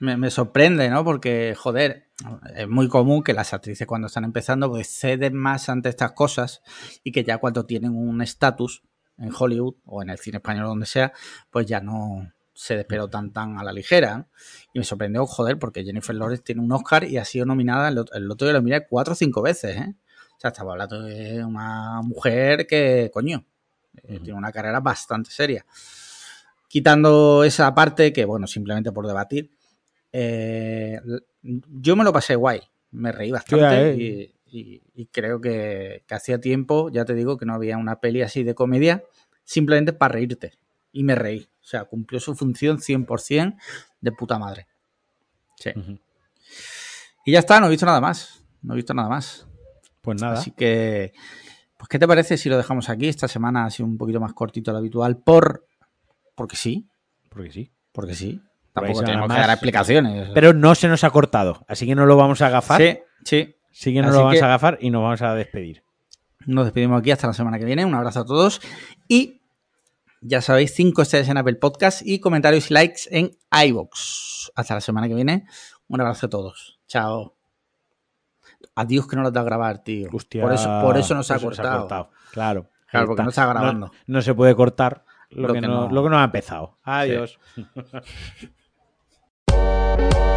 Me, me sorprende, ¿no? Porque, joder, es muy común que las actrices cuando están empezando pues ceden más ante estas cosas y que ya cuando tienen un estatus en Hollywood o en el cine español o donde sea, pues ya no se despelotan tan a la ligera. ¿no? Y me sorprendió, joder, porque Jennifer Lawrence tiene un Oscar y ha sido nominada, el, ot- el otro día lo miré cuatro o cinco veces, ¿eh? O sea, estaba hablando de una mujer que, coño, eh, tiene una carrera bastante seria. Quitando esa parte que, bueno, simplemente por debatir, eh, yo me lo pasé guay, me reí bastante eh. y, y- y creo que, que hacía tiempo, ya te digo, que no había una peli así de comedia, simplemente para reírte. Y me reí. O sea, cumplió su función 100% de puta madre. Sí. Y ya está, no he visto nada más. No he visto nada más. Pues nada. Así que, pues, ¿qué te parece si lo dejamos aquí? Esta semana ha sido un poquito más cortito de lo habitual por... Porque sí, Porque sí. porque sí. Tampoco tenemos que dar explicaciones. Pero no se nos ha cortado, así que no lo vamos a agafar. sí, sí. Sí que no lo vamos a agafar y nos vamos a despedir. Nos despedimos aquí hasta la semana que viene. Un abrazo a todos. Y ya sabéis, 5 estrellas en Apple Podcast y comentarios y likes en iVoox. Hasta la semana que viene. Un abrazo a todos. Chao. Adiós que no lo da a grabar, tío. Hostia, por, eso, por eso nos ha por eso cortado. Claro. Claro, porque no está grabando. No, no se puede cortar lo, Lo que, que no, no- lo que no ha empezado. Adiós. Música